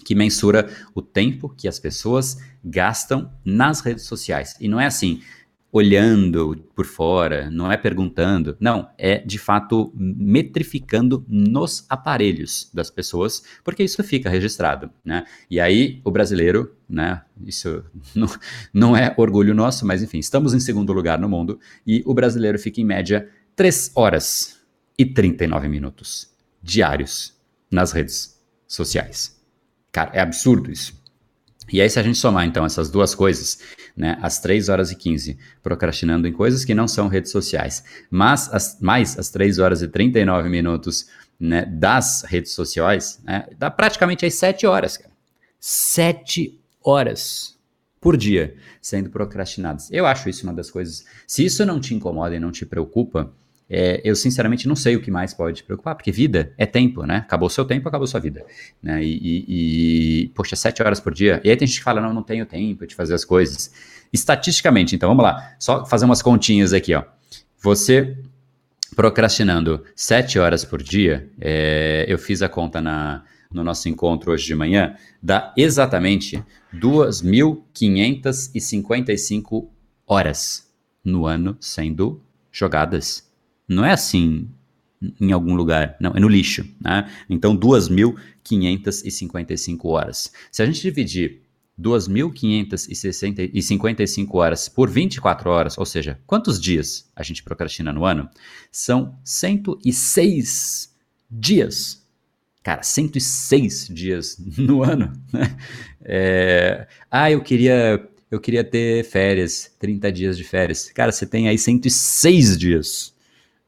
que mensura o tempo que as pessoas gastam nas redes sociais. E não é assim, olhando por fora, não é perguntando, não, é de fato metrificando nos aparelhos das pessoas, porque isso fica registrado, né? E aí o brasileiro, né, isso não, não é orgulho nosso, mas enfim, estamos em segundo lugar no mundo e o brasileiro fica em média 3 horas e 39 minutos diários nas redes sociais. Cara, é absurdo isso. E aí, se a gente somar, então, essas duas coisas, né, as 3 horas e 15 procrastinando em coisas que não são redes sociais, mas as, mais as 3 horas e 39 minutos né, das redes sociais, né, dá praticamente as 7 horas, cara. 7 horas por dia sendo procrastinadas. Eu acho isso uma das coisas. Se isso não te incomoda e não te preocupa, é, eu sinceramente não sei o que mais pode preocupar, porque vida é tempo, né? Acabou o seu tempo, acabou sua vida. Né? E, e, e, poxa, sete horas por dia. E aí tem gente que fala, não, não tenho tempo de fazer as coisas. Estatisticamente, então vamos lá, só fazer umas continhas aqui, ó. Você procrastinando sete horas por dia, é, eu fiz a conta na, no nosso encontro hoje de manhã, dá exatamente 2.555 horas no ano sendo jogadas não é assim em algum lugar, não, é no lixo. Né? Então, 2.555 horas. Se a gente dividir 2.555 horas por 24 horas, ou seja, quantos dias a gente procrastina no ano? São 106 dias. Cara, 106 dias no ano. Né? É... Ah, eu queria, eu queria ter férias, 30 dias de férias. Cara, você tem aí 106 dias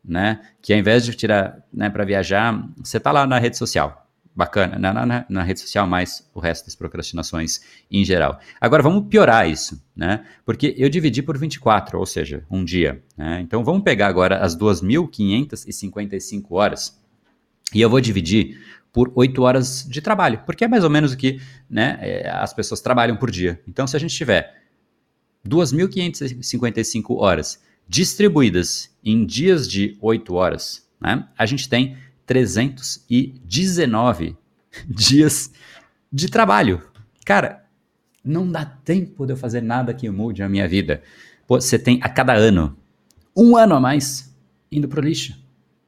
né? Que ao invés de tirar né, para viajar, você está lá na rede social. Bacana, na, na, na, rede social, mais o resto das procrastinações em geral. Agora vamos piorar isso, né? Porque eu dividi por 24, ou seja, um dia. Né? Então vamos pegar agora as 2.555 horas e eu vou dividir por 8 horas de trabalho, porque é mais ou menos o que né, é, as pessoas trabalham por dia. Então, se a gente tiver 2.555 horas distribuídas em dias de 8 horas, né, a gente tem 319 dias de trabalho. Cara, não dá tempo de eu fazer nada que mude a minha vida. Pô, você tem a cada ano um ano a mais indo pro lixo.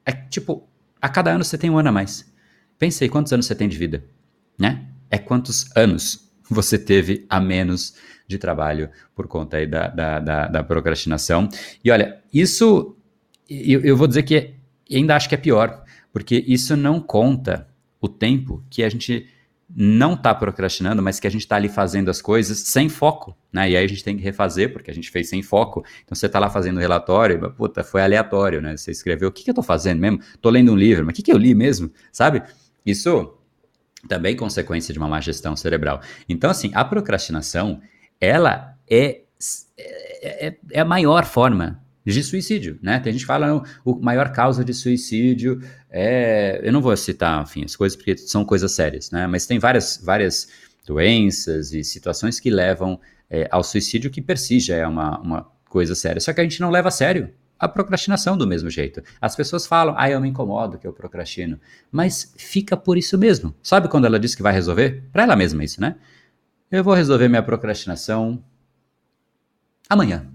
É tipo, a cada ano você tem um ano a mais. Pense aí quantos anos você tem de vida, né? É quantos anos você teve a menos de trabalho por conta aí da, da, da, da procrastinação. E olha, isso eu, eu vou dizer que ainda acho que é pior, porque isso não conta o tempo que a gente não está procrastinando, mas que a gente está ali fazendo as coisas sem foco, né? E aí a gente tem que refazer, porque a gente fez sem foco. Então você está lá fazendo relatório, e, puta, foi aleatório, né? Você escreveu, o que, que eu estou fazendo mesmo? Estou lendo um livro, mas o que, que eu li mesmo? Sabe? Isso também é consequência de uma má gestão cerebral. Então, assim, a procrastinação, ela é, é, é, é a maior forma de suicídio, né? Tem gente que fala, não, o maior causa de suicídio é... Eu não vou citar, enfim, as coisas porque são coisas sérias, né? Mas tem várias, várias doenças e situações que levam é, ao suicídio que per si já é uma, uma coisa séria. Só que a gente não leva a sério a procrastinação do mesmo jeito. As pessoas falam, ah, eu me incomodo que eu procrastino. Mas fica por isso mesmo. Sabe quando ela diz que vai resolver? Para ela mesma isso, né? Eu vou resolver minha procrastinação amanhã.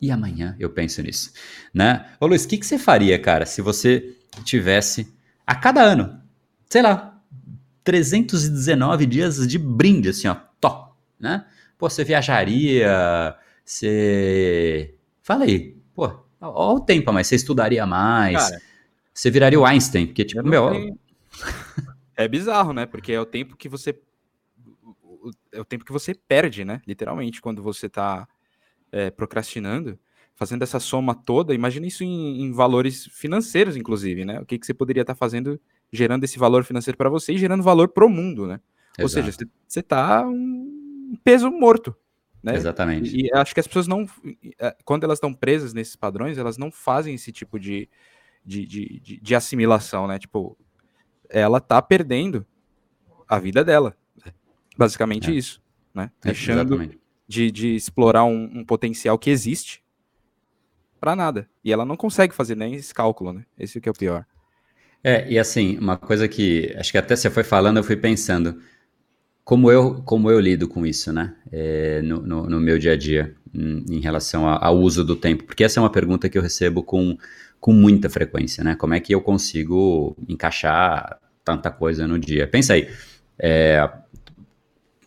E amanhã eu penso nisso, né? Ô Luiz, o que, que você faria, cara, se você tivesse a cada ano, sei lá, 319 dias de brinde, assim, ó, top, né? Pô, você viajaria, você... Fala aí, pô, Olha o tempo, mas você estudaria mais. Cara, você viraria o Einstein, porque, tipo, meu. Tenho... É bizarro, né? Porque é o tempo que você. É o tempo que você perde, né? Literalmente, quando você tá é, procrastinando, fazendo essa soma toda. Imagina isso em, em valores financeiros, inclusive, né? O que, que você poderia estar tá fazendo, gerando esse valor financeiro para você e gerando valor para o mundo, né? Exato. Ou seja, você, você tá um peso morto, né? Exatamente. E, e, acho que as pessoas não. É, quando elas estão presas nesses padrões, elas não fazem esse tipo de, de, de, de, de assimilação, né? Tipo, ela tá perdendo a vida dela. Basicamente é. isso. Né? É, Deixando de, de explorar um, um potencial que existe para nada. E ela não consegue fazer nem esse cálculo, né? Esse é que é o pior. É, e assim, uma coisa que acho que até você foi falando, eu fui pensando como eu, como eu lido com isso, né? É, no, no, no, meu dia a dia, em, em relação a, ao uso do tempo. Porque essa é uma pergunta que eu recebo com, com muita frequência, né? Como é que eu consigo encaixar tanta coisa no dia? Pensa aí. É,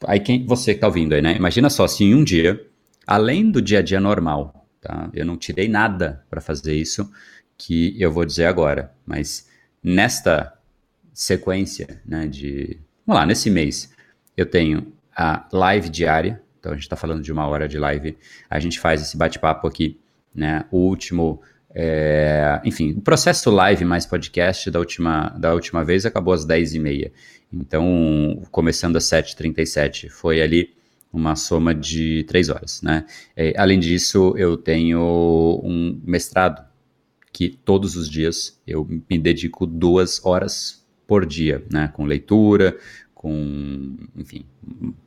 aí quem, você que tá ouvindo aí, né? Imagina só se em um dia, além do dia a dia normal, tá? Eu não tirei nada para fazer isso que eu vou dizer agora, mas nesta sequência, né, de, vamos lá, nesse mês, eu tenho a live diária, então a gente está falando de uma hora de live, a gente faz esse bate-papo aqui, né? O último, é, enfim, o processo live mais podcast da última, da última vez acabou às 10h30. Então, começando às 7h37, foi ali uma soma de três horas, né? É, além disso, eu tenho um mestrado que todos os dias eu me dedico duas horas por dia, né? Com leitura, com, enfim,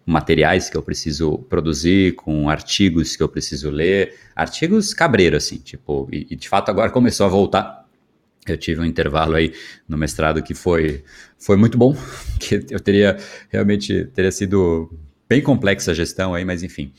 materiais que eu preciso produzir, com artigos que eu preciso ler, artigos cabreiro, assim, tipo, e, e, de fato agora começou a voltar. Eu tive um intervalo aí no mestrado que foi, foi muito bom, que eu teria, realmente, teria sido bem complexa a gestão aí, mas enfim.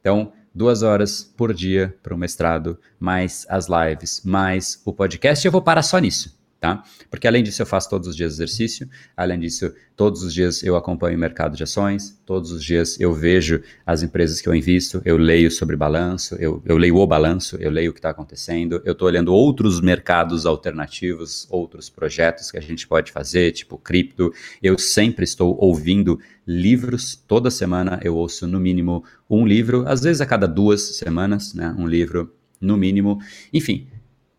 Então, duas horas por dia para o mestrado, mais as lives, mais o podcast, eu vou parar só nisso tá? Porque além disso eu faço todos os dias exercício, além disso todos os dias eu acompanho o mercado de ações, todos os dias eu vejo as empresas que eu invisto, eu leio sobre balanço, eu, eu leio o balanço, eu leio o que está acontecendo, eu estou olhando outros mercados alternativos, outros projetos que a gente pode fazer, tipo cripto, eu sempre estou ouvindo livros, toda semana eu ouço no mínimo um livro, às vezes a cada duas semanas, né, um livro no mínimo, enfim,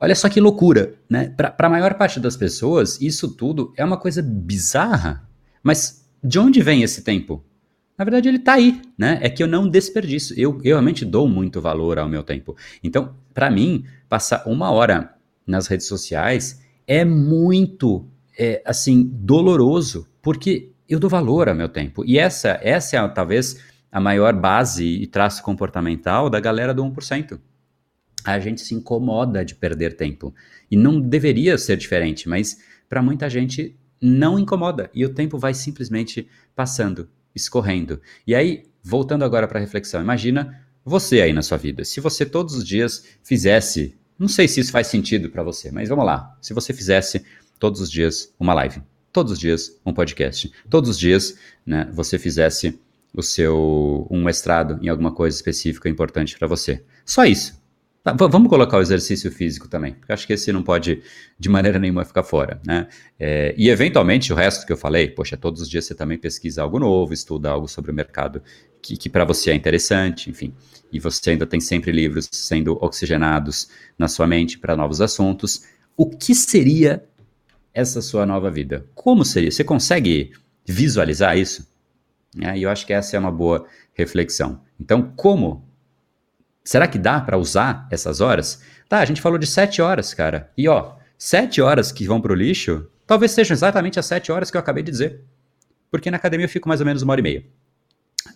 Olha só que loucura, né? Para a maior parte das pessoas, isso tudo é uma coisa bizarra. Mas de onde vem esse tempo? Na verdade, ele está aí, né? É que eu não desperdiço. Eu, eu realmente dou muito valor ao meu tempo. Então, para mim, passar uma hora nas redes sociais é muito, é, assim, doloroso, porque eu dou valor ao meu tempo. E essa, essa é talvez a maior base e traço comportamental da galera do 1% a gente se incomoda de perder tempo. E não deveria ser diferente, mas para muita gente não incomoda. E o tempo vai simplesmente passando, escorrendo. E aí, voltando agora para a reflexão, imagina você aí na sua vida. Se você todos os dias fizesse, não sei se isso faz sentido para você, mas vamos lá. Se você fizesse todos os dias uma live, todos os dias um podcast, todos os dias né, você fizesse o seu um mestrado em alguma coisa específica importante para você. Só isso. Tá, vamos colocar o exercício físico também, porque acho que esse não pode de maneira nenhuma ficar fora, né? É, e eventualmente o resto que eu falei, poxa, todos os dias você também pesquisa algo novo, estuda algo sobre o mercado que, que para você é interessante, enfim. E você ainda tem sempre livros sendo oxigenados na sua mente para novos assuntos. O que seria essa sua nova vida? Como seria? Você consegue visualizar isso? É, e eu acho que essa é uma boa reflexão. Então, como Será que dá para usar essas horas? Tá, a gente falou de sete horas, cara. E ó, sete horas que vão pro lixo, talvez sejam exatamente as sete horas que eu acabei de dizer. Porque na academia eu fico mais ou menos uma hora e meia.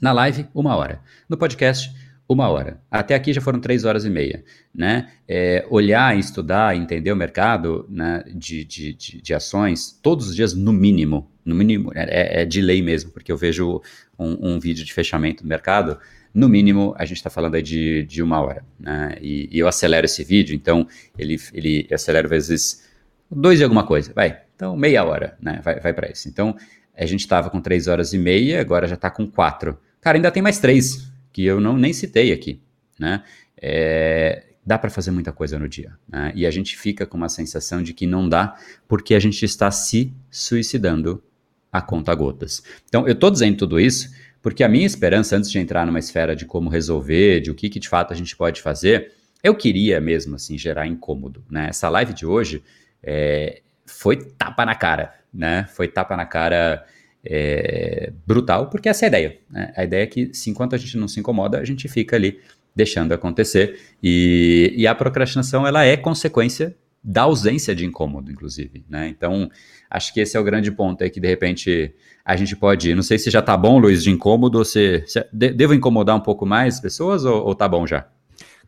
Na live, uma hora. No podcast, uma hora. Até aqui já foram três horas e meia. Né? É, olhar, estudar, entender o mercado né, de, de, de, de, ações, todos os dias, no mínimo. No mínimo, é, é de lei mesmo, porque eu vejo um, um vídeo de fechamento do mercado no mínimo, a gente está falando aí de, de uma hora. Né? E, e, eu acelero esse vídeo, então ele, ele acelera vezes dois e alguma coisa. Vai, então meia hora, né? Vai, vai para isso. Então, a gente estava com três horas e meia, agora já está com quatro. Cara, ainda tem mais três, que eu não nem citei aqui, né? É, dá para fazer muita coisa no dia. Né? E a gente fica com uma sensação de que não dá, porque a gente está se suicidando a conta gotas. Então, eu estou dizendo tudo isso porque a minha esperança, antes de entrar numa esfera de como resolver, de o que, que de fato a gente pode fazer, eu queria mesmo assim gerar incômodo. Né? Essa live de hoje é, foi tapa na cara, né? Foi tapa na cara é, brutal, porque essa é a ideia. Né? A ideia é que, se enquanto a gente não se incomoda, a gente fica ali deixando acontecer. E, e a procrastinação ela é consequência da ausência de incômodo, inclusive. Né? Então, acho que esse é o grande ponto aí que de repente a gente pode. Não sei se já tá bom, Luiz, de incômodo, se, se devo incomodar um pouco mais pessoas ou, ou tá bom já?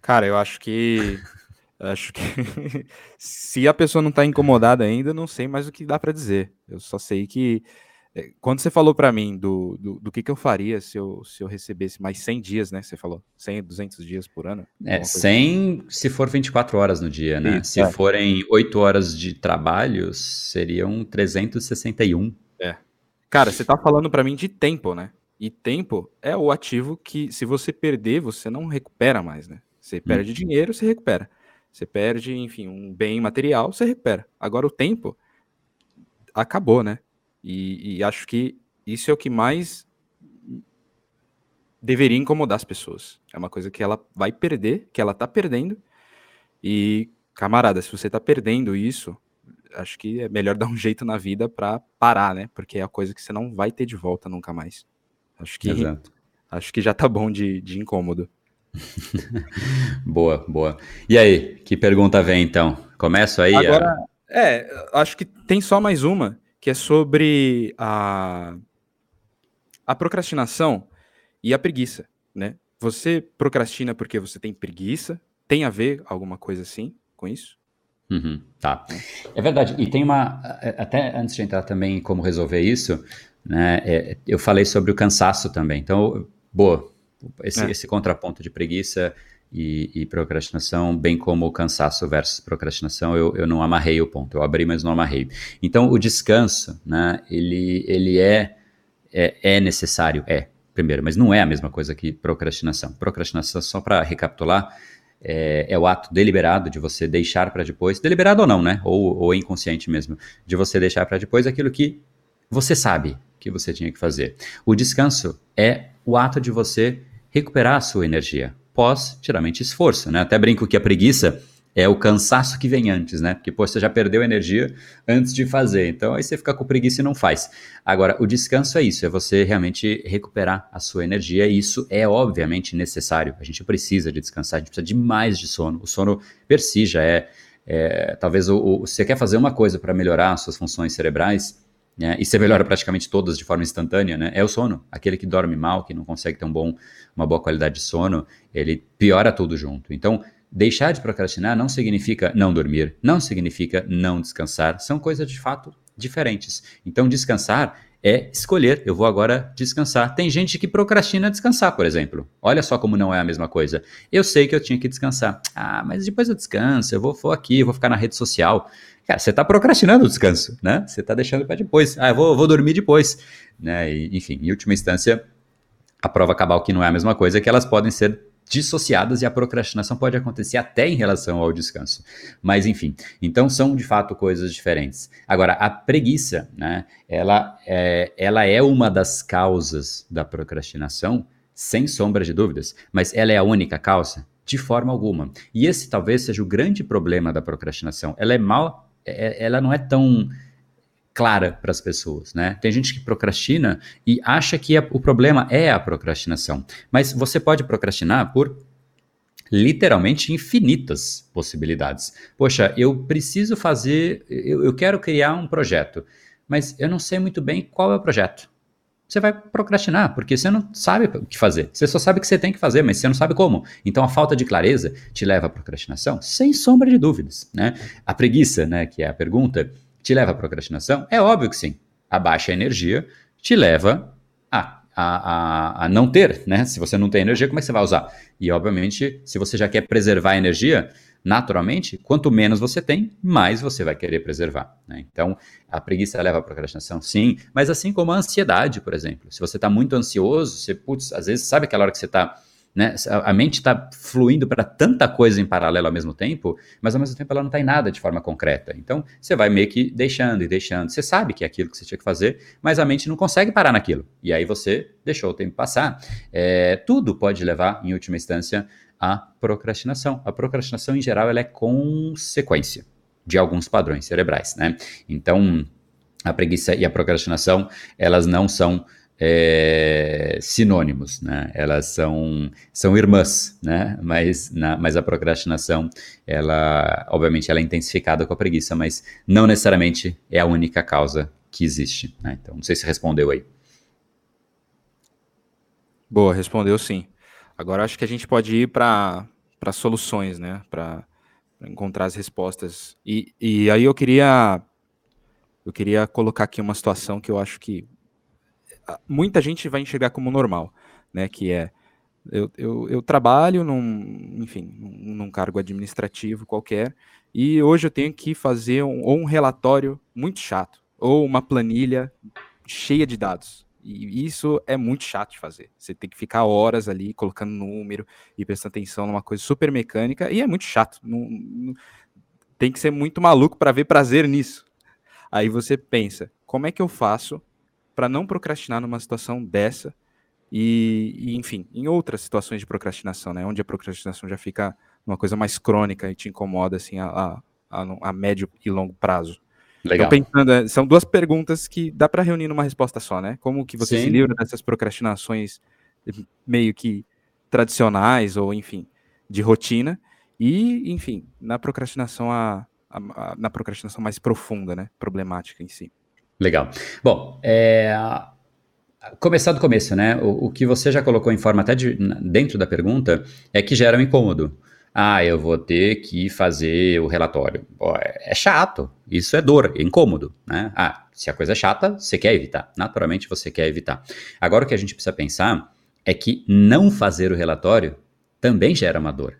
Cara, eu acho que acho que se a pessoa não tá incomodada ainda, não sei mais o que dá para dizer. Eu só sei que é, quando você falou para mim do, do, do, que, que eu faria se eu, se eu recebesse mais 100 dias, né? Você falou 100, 200 dias por ano? É, 100 assim. se for 24 horas no dia, né? Isso, se é. forem 8 horas de trabalho, seriam 361. É. Cara, você tá falando para mim de tempo, né? E tempo é o ativo que, se você perder, você não recupera mais, né? Você hum. perde hum. dinheiro, você recupera. Você perde, enfim, um bem material, você recupera. Agora o tempo acabou, né? E, e acho que isso é o que mais deveria incomodar as pessoas. É uma coisa que ela vai perder, que ela tá perdendo. E, camarada, se você tá perdendo isso, acho que é melhor dar um jeito na vida para parar, né? Porque é a coisa que você não vai ter de volta nunca mais. Acho que Exato. acho que já tá bom de, de incômodo. boa, boa. E aí, que pergunta vem então? Começo aí? Agora, a... é, acho que tem só mais uma que é sobre a, a procrastinação e a preguiça, né? Você procrastina porque você tem preguiça? Tem a ver alguma coisa assim com isso? Uhum, tá. É verdade. E tem uma. Até antes de entrar também em como resolver isso, né? É, eu falei sobre o cansaço também. Então, boa. Esse, é. esse contraponto de preguiça e, e, procrastinação, bem como cansaço versus procrastinação, eu, eu não amarrei o ponto, eu abri, mas não amarrei. Então, o descanso, né, ele, ele é, é, é necessário, é, primeiro, mas não é a mesma coisa que procrastinação. Procrastinação, só para recapitular, é, é, o ato deliberado de você deixar para depois, deliberado ou não, né, ou, ou inconsciente mesmo, de você deixar para depois aquilo que você sabe que você tinha que fazer. O descanso é o ato de você recuperar a sua energia, pós, geralmente, esforço, né? Até brinco que a preguiça é o cansaço que vem antes, né? Porque, pô, você já perdeu energia antes de fazer. Então, aí você fica com preguiça e não faz. Agora, o descanso é isso, é você realmente recuperar a sua energia e isso é, obviamente, necessário. A gente precisa de descansar, a gente precisa de mais de sono. O sono per si já é... é talvez o, o, você quer fazer uma coisa para melhorar as suas funções cerebrais, né, e você melhora praticamente todas de forma instantânea, né, é o sono. Aquele que dorme mal, que não consegue ter um bom, uma boa qualidade de sono, ele piora tudo junto. Então, deixar de procrastinar não significa não dormir, não significa não descansar, são coisas de fato diferentes. Então, descansar é escolher, eu vou agora descansar. Tem gente que procrastina descansar, por exemplo. Olha só como não é a mesma coisa. Eu sei que eu tinha que descansar. Ah, mas depois eu descanso, eu vou, vou aqui, vou ficar na rede social. Cara, você está procrastinando o descanso, né? Você está deixando para depois. Ah, eu vou, vou dormir depois. Né? E, enfim, em última instância, A prova cabal que não é a mesma coisa é que elas podem ser dissociadas e a procrastinação pode acontecer até em relação ao descanso. Mas enfim, então são de fato coisas diferentes. Agora, a preguiça, né, ela é, ela é uma das causas da procrastinação, sem sombra de dúvidas, mas ela é a única causa? De forma alguma. E esse talvez seja o grande problema da procrastinação. Ela é mal, é, ela não é tão clara para as pessoas, né? Tem gente que procrastina e acha que a, o problema é a procrastinação, mas você pode procrastinar por literalmente infinitas possibilidades. Poxa, eu preciso fazer, eu, eu quero criar um projeto, mas eu não sei muito bem qual é o projeto. Você vai procrastinar, porque você não sabe o que fazer. Você só sabe que você tem que fazer, mas você não sabe como. Então a falta de clareza te leva à procrastinação, sem sombra de dúvidas. Né? A preguiça, né, que é a pergunta, te leva à procrastinação? É óbvio que sim. A baixa energia te leva a, a, a, a, não ter, né? Se você não tem energia, como é que você vai usar? E, obviamente, se você já quer preservar a energia, naturalmente, quanto menos você tem, mais você vai querer preservar. Né? Então, a preguiça leva à procrastinação, sim, mas assim como a ansiedade, por exemplo. Se você está muito ansioso, você, putz, às vezes, sabe aquela hora que você está né? A mente está fluindo para tanta coisa em paralelo ao mesmo tempo, mas ao mesmo tempo ela não está em nada de forma concreta. Então você vai meio que deixando e deixando. Você sabe que é aquilo que você tinha que fazer, mas a mente não consegue parar naquilo. E aí você deixou o tempo passar. É, tudo pode levar, em última instância, à procrastinação. A procrastinação, em geral, ela é consequência de alguns padrões cerebrais. Né? Então a preguiça e a procrastinação, elas não são é, sinônimos, né? Elas são, são irmãs, né? Mas, na, mas a procrastinação, ela, obviamente, ela é intensificada com a preguiça, mas não necessariamente é a única causa que existe. Né? Então, não sei se respondeu aí. Boa, respondeu sim. Agora acho que a gente pode ir para soluções, né? Para encontrar as respostas. E, e aí eu queria eu queria colocar aqui uma situação que eu acho que muita gente vai enxergar como normal, né? Que é eu, eu, eu trabalho num, enfim, num, cargo administrativo qualquer, e hoje eu tenho que fazer um, ou um relatório muito chato, ou uma planilha cheia de dados. E isso é muito chato de fazer. Você tem que ficar horas ali colocando número e prestando atenção numa coisa super mecânica, e é muito chato. Não, não, tem que ser muito maluco para ver prazer nisso. Aí você pensa, como é que eu faço para não procrastinar numa situação dessa e, e, enfim, em outras situações de procrastinação, né, onde a procrastinação já fica uma coisa mais crônica e te incomoda assim a, a, a, médio e longo prazo. Legal. Então, pensando, é, são duas perguntas que dá para reunir numa resposta só, né? Como que você Sim. se livra dessas procrastinações meio que tradicionais ou, enfim, de rotina e, enfim, na procrastinação a, a, a, na procrastinação mais profunda, né? Problemática em si. Legal. Bom, é, começar do começo, né? O, o, que você já colocou em forma até de, dentro da pergunta é que gera um incômodo. Ah, eu vou ter que fazer o relatório. É, é chato, isso é dor, é incômodo, né? Ah, se a coisa é chata, você quer evitar. Naturalmente você quer evitar. Agora o que a gente precisa pensar é que não fazer o relatório também gera uma dor.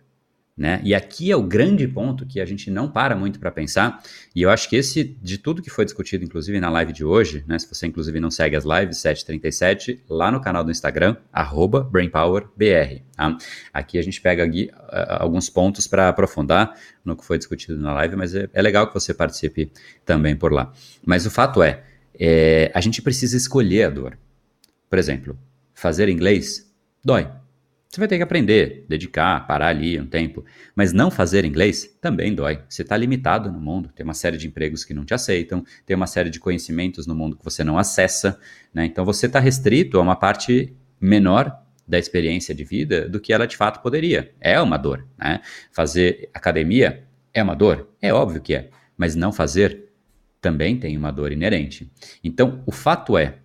Né? E aqui é o grande ponto que a gente não para muito para pensar, e eu acho que esse, de tudo que foi discutido, inclusive na live de hoje, né? se você inclusive não segue as lives, 737, lá no canal do Instagram, BrainPowerBR. Tá? Aqui a gente pega aqui, uh, alguns pontos para aprofundar no que foi discutido na live, mas é, é, legal que você participe também por lá. Mas o fato é, é, a gente precisa escolher a dor. Por exemplo, fazer inglês dói. Você vai ter que aprender, dedicar, parar ali um tempo. Mas não fazer inglês também dói. Você está limitado no mundo, tem uma série de empregos que não te aceitam, tem uma série de conhecimentos no mundo que você não acessa. Né? Então você está restrito a uma parte menor da experiência de vida do que ela de fato poderia. É uma dor. Né? Fazer academia é uma dor? É óbvio que é. Mas não fazer também tem uma dor inerente. Então o fato é,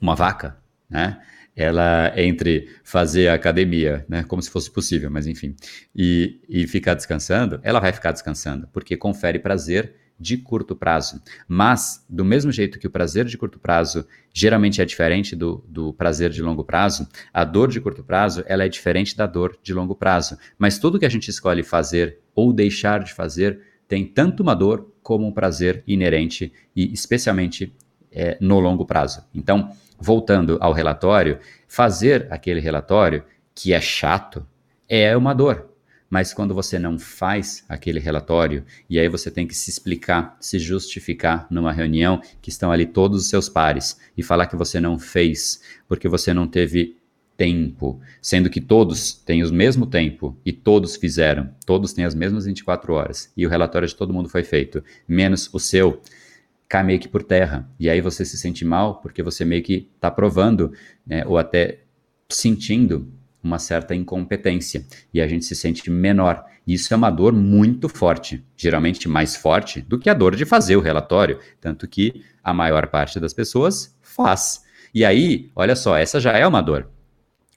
uma vaca, né? Ela entre fazer academia, né, como se fosse possível, mas enfim, e, e ficar descansando, ela vai ficar descansando, porque confere prazer de curto prazo. Mas, do mesmo jeito que o prazer de curto prazo geralmente é diferente do, do prazer de longo prazo, a dor de curto prazo ela é diferente da dor de longo prazo. Mas tudo que a gente escolhe fazer ou deixar de fazer tem tanto uma dor como um prazer inerente e especialmente é, no longo prazo. Então, voltando ao relatório, fazer aquele relatório, que é chato, é uma dor. Mas quando você não faz aquele relatório e aí você tem que se explicar, se justificar numa reunião que estão ali todos os seus pares e falar que você não fez porque você não teve tempo, sendo que todos têm o mesmo tempo e todos fizeram, todos têm as mesmas 24 horas. E o relatório de todo mundo foi feito, menos o seu, cai meio que por terra. E aí você se sente mal porque você meio que está provando né, ou até sentindo uma certa incompetência e a gente se sente menor. Isso é uma dor muito forte, geralmente mais forte do que a dor de fazer o relatório, tanto que a maior parte das pessoas faz. E aí, olha só, essa já é uma dor.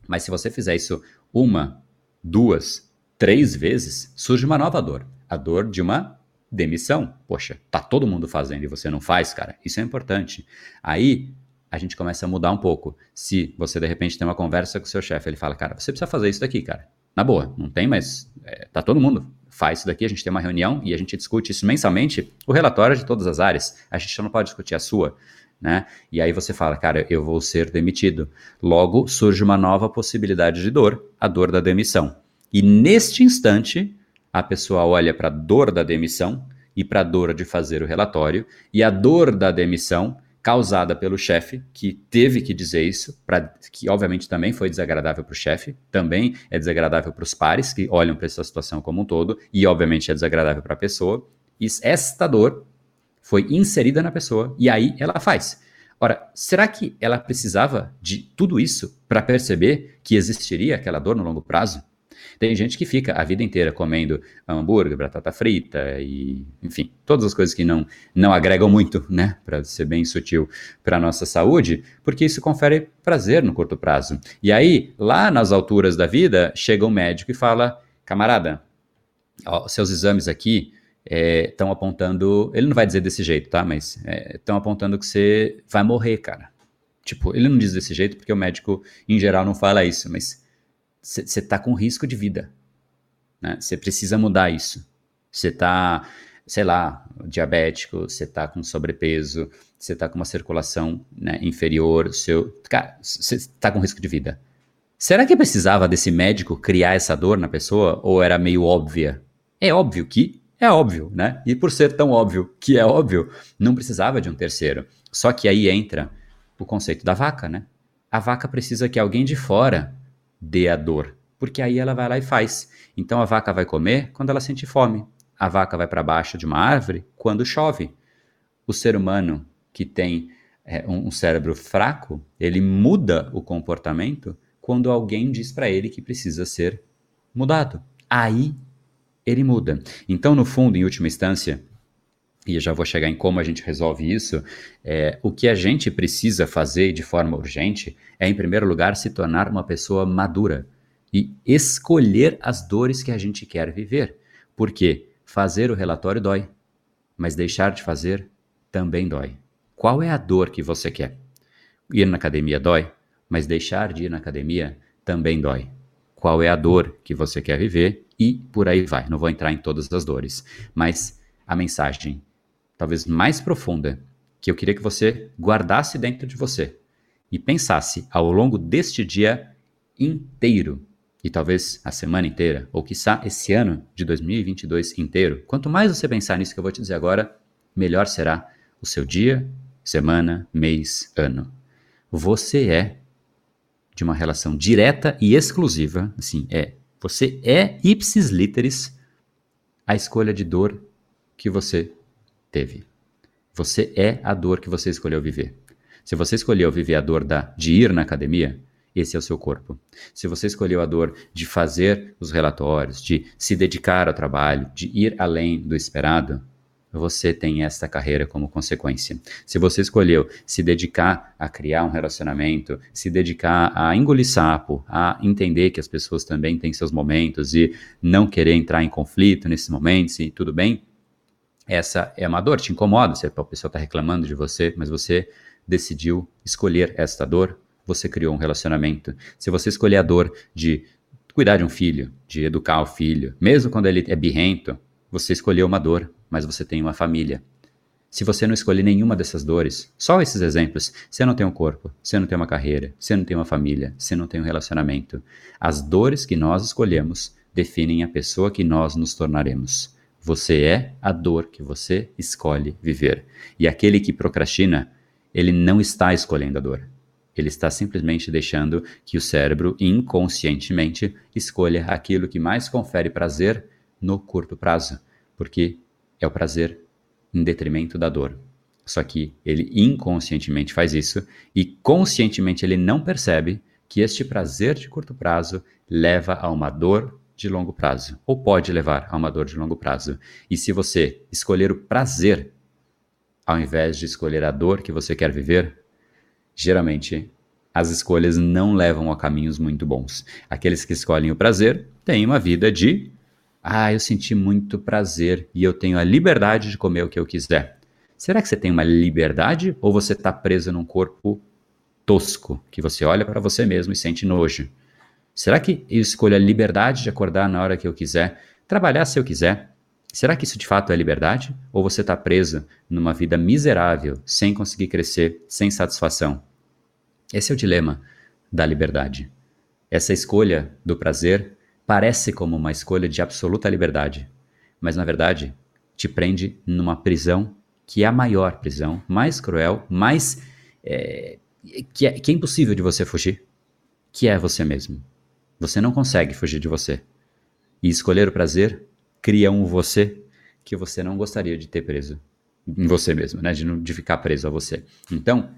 Mas se você fizer isso uma, duas, três vezes, surge uma nova dor. A dor de uma demissão. Poxa, tá todo mundo fazendo e você não faz, cara. Isso é importante. Aí a gente começa a mudar um pouco. Se você de repente tem uma conversa com o seu chefe, ele fala, cara, você precisa fazer isso daqui, cara. Na boa, não tem, mas é, tá todo mundo faz isso daqui, a gente tem uma reunião e a gente discute isso mensalmente, o relatório de todas as áreas. A gente não pode discutir a sua né? E aí você fala, cara, eu vou ser demitido. Logo surge uma nova possibilidade de dor, a dor da demissão. E neste instante, a pessoa olha para a dor da demissão e para a dor de fazer o relatório, e a dor da demissão causada pelo chefe, que teve que dizer isso, pra, que obviamente também foi desagradável para o chefe, também é desagradável para os pares, que olham para essa situação como um todo, e obviamente é desagradável para a pessoa. E esta dor foi inserida na pessoa e aí ela faz. Ora, será que ela precisava de tudo isso para perceber que existiria aquela dor no longo prazo? Tem gente que fica a vida inteira comendo hambúrguer, batata frita e, enfim, todas as coisas que não, não agregam muito, né, para ser bem sutil para nossa saúde, porque isso confere prazer no curto prazo. E aí, lá nas alturas da vida, chega um médico e fala: camarada, ó, seus exames aqui estão é, apontando. Ele não vai dizer desse jeito, tá? Mas estão é, apontando que você vai morrer, cara. Tipo, ele não diz desse jeito porque o médico, em geral, não fala isso, mas você tá com risco de vida. Você né? precisa mudar isso. Você tá, sei lá, diabético, você tá com sobrepeso, você tá com uma circulação né, inferior, seu. Cara, você tá com risco de vida. Será que precisava desse médico criar essa dor na pessoa ou era meio óbvia? É óbvio que é óbvio, né? E por ser tão óbvio que é óbvio, não precisava de um terceiro. Só que aí entra o conceito da vaca, né? A vaca precisa que alguém de fora dê a dor, porque aí ela vai lá e faz. Então a vaca vai comer quando ela sente fome. A vaca vai para baixo de uma árvore quando chove. O ser humano que tem é, um cérebro fraco, ele muda o comportamento quando alguém diz para ele que precisa ser mudado. Aí ele muda. Então, no fundo, em última instância, e já vou chegar em como a gente resolve isso, é, o que a gente precisa fazer de forma urgente é, em primeiro lugar, se tornar uma pessoa madura e escolher as dores que a gente quer viver. Porque fazer o relatório dói, mas deixar de fazer também dói. Qual é a dor que você quer? Ir na academia dói, mas deixar de ir na academia também dói. Qual é a dor que você quer viver e por aí vai. Não vou entrar em todas as dores, mas a mensagem talvez mais profunda que eu queria que você guardasse dentro de você e pensasse ao longo deste dia inteiro e talvez a semana inteira, ou quiçá esse ano de 2022 inteiro. Quanto mais você pensar nisso que eu vou te dizer agora, melhor será o seu dia, semana, mês, ano. Você é de uma relação direta e exclusiva, assim, é você é ipsis literis a escolha de dor que você teve. Você é a dor que você escolheu viver. Se você escolheu viver a dor da, de ir na academia, esse é o seu corpo. Se você escolheu a dor de fazer os relatórios, de se dedicar ao trabalho, de ir além do esperado, você tem esta carreira como consequência. Se você escolheu se dedicar a criar um relacionamento, se dedicar a engolir sapo, a entender que as pessoas também têm seus momentos e não querer entrar em conflito nesses momentos e tudo bem, essa é uma dor, te incomoda se a pessoa está reclamando de você, mas você decidiu escolher esta dor, você criou um relacionamento. Se você escolher a dor de cuidar de um filho, de educar o filho, mesmo quando ele é birrento, você escolheu uma dor, mas você tem uma família. Se você não escolher nenhuma dessas dores, só esses exemplos, você não tem um corpo, você não tem uma carreira, você não tem uma família, você não tem um relacionamento. As dores que nós escolhemos definem a pessoa que nós nos tornaremos. Você é a dor que você escolhe viver. E aquele que procrastina, ele não está escolhendo a dor. Ele está simplesmente deixando que o cérebro inconscientemente escolha aquilo que mais confere prazer no curto prazo, porque é o prazer em detrimento da dor. Só que ele inconscientemente faz isso e conscientemente ele não percebe que este prazer de curto prazo leva a uma dor de longo prazo, ou pode levar a uma dor de longo prazo. E se você escolher o prazer ao invés de escolher a dor que você quer viver, geralmente as escolhas não levam a caminhos muito bons. Aqueles que escolhem o prazer têm uma vida de ah, eu senti muito prazer e eu tenho a liberdade de comer o que eu quiser. Será que você tem uma liberdade ou você está preso num corpo tosco que você olha para você mesmo e sente nojo? Será que eu escolho a liberdade de acordar na hora que eu quiser, trabalhar se eu quiser? Será que isso de fato é liberdade? Ou você está preso numa vida miserável, sem conseguir crescer, sem satisfação? Esse é o dilema da liberdade. Essa escolha do prazer parece como uma escolha de absoluta liberdade, mas na verdade te prende numa prisão que é a maior prisão, mais cruel, mais. É, que, é, que é impossível de você fugir, que é você mesmo. Você não consegue fugir de você. E escolher o prazer cria um você que você não gostaria de ter preso em você mesmo, né? De, não, de ficar preso a você. Então,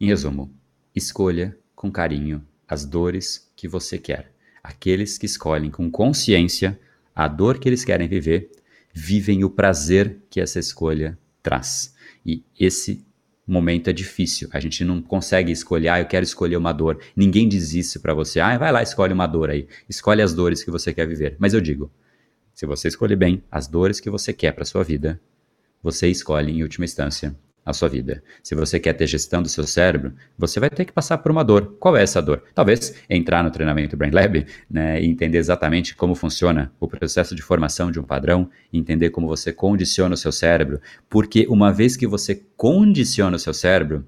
em resumo, escolha com carinho as dores que você quer. Aqueles que escolhem com consciência a dor que eles querem viver, vivem o prazer que essa escolha traz. E esse momento é difícil. A gente não consegue escolher, ah, eu quero escolher uma dor. Ninguém diz isso para você. Ah, vai lá, escolhe uma dor aí. Escolhe as dores que você quer viver. Mas eu digo, se você escolher bem as dores que você quer para sua vida, você escolhe em última instância a sua vida. Se você quer ter gestão do seu cérebro, você vai ter que passar por uma dor. Qual é essa dor? Talvez entrar no treinamento Brain Lab né, e entender exatamente como funciona o processo de formação de um padrão, entender como você condiciona o seu cérebro, porque uma vez que você condiciona o seu cérebro,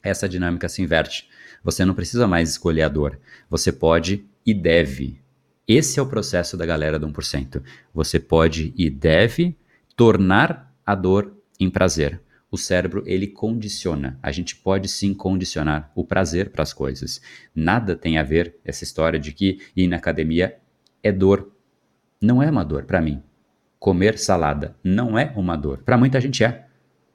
essa dinâmica se inverte. Você não precisa mais escolher a dor. Você pode e deve. Esse é o processo da galera do 1%. Você pode e deve tornar a dor em prazer o cérebro ele condiciona. A gente pode sim condicionar o prazer para as coisas. Nada tem a ver essa história de que ir na academia é dor. Não é uma dor para mim. Comer salada não é uma dor. Para muita gente é.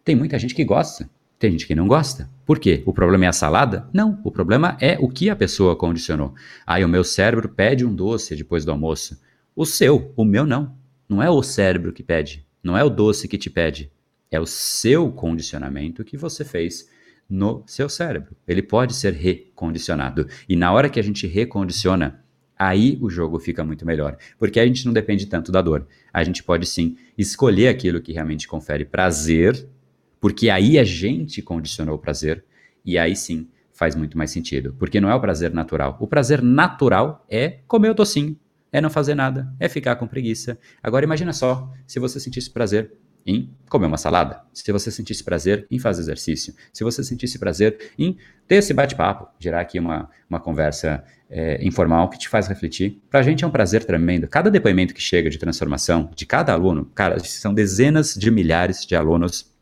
Tem muita gente que gosta. Tem gente que não gosta. Por quê? O problema é a salada? Não. O problema é o que a pessoa condicionou. Aí o meu cérebro pede um doce depois do almoço. O seu, o meu não. Não é o cérebro que pede. Não é o doce que te pede. É o seu condicionamento que você fez no seu cérebro. Ele pode ser recondicionado. E na hora que a gente recondiciona, aí o jogo fica muito melhor. Porque a gente não depende tanto da dor. A gente pode sim escolher aquilo que realmente confere prazer, porque aí a gente condicionou o prazer, e aí sim faz muito mais sentido. Porque não é o prazer natural. O prazer natural é comer o docinho, é não fazer nada, é ficar com preguiça. Agora imagina só se você sentisse prazer em comer uma salada, se você sentisse prazer em fazer exercício, se você sentisse prazer em ter esse bate-papo, gerar aqui uma, uma conversa é, informal que te faz refletir. Para a gente é um prazer tremendo. Cada depoimento que chega de transformação de cada aluno, cara, são dezenas de milhares de alunos,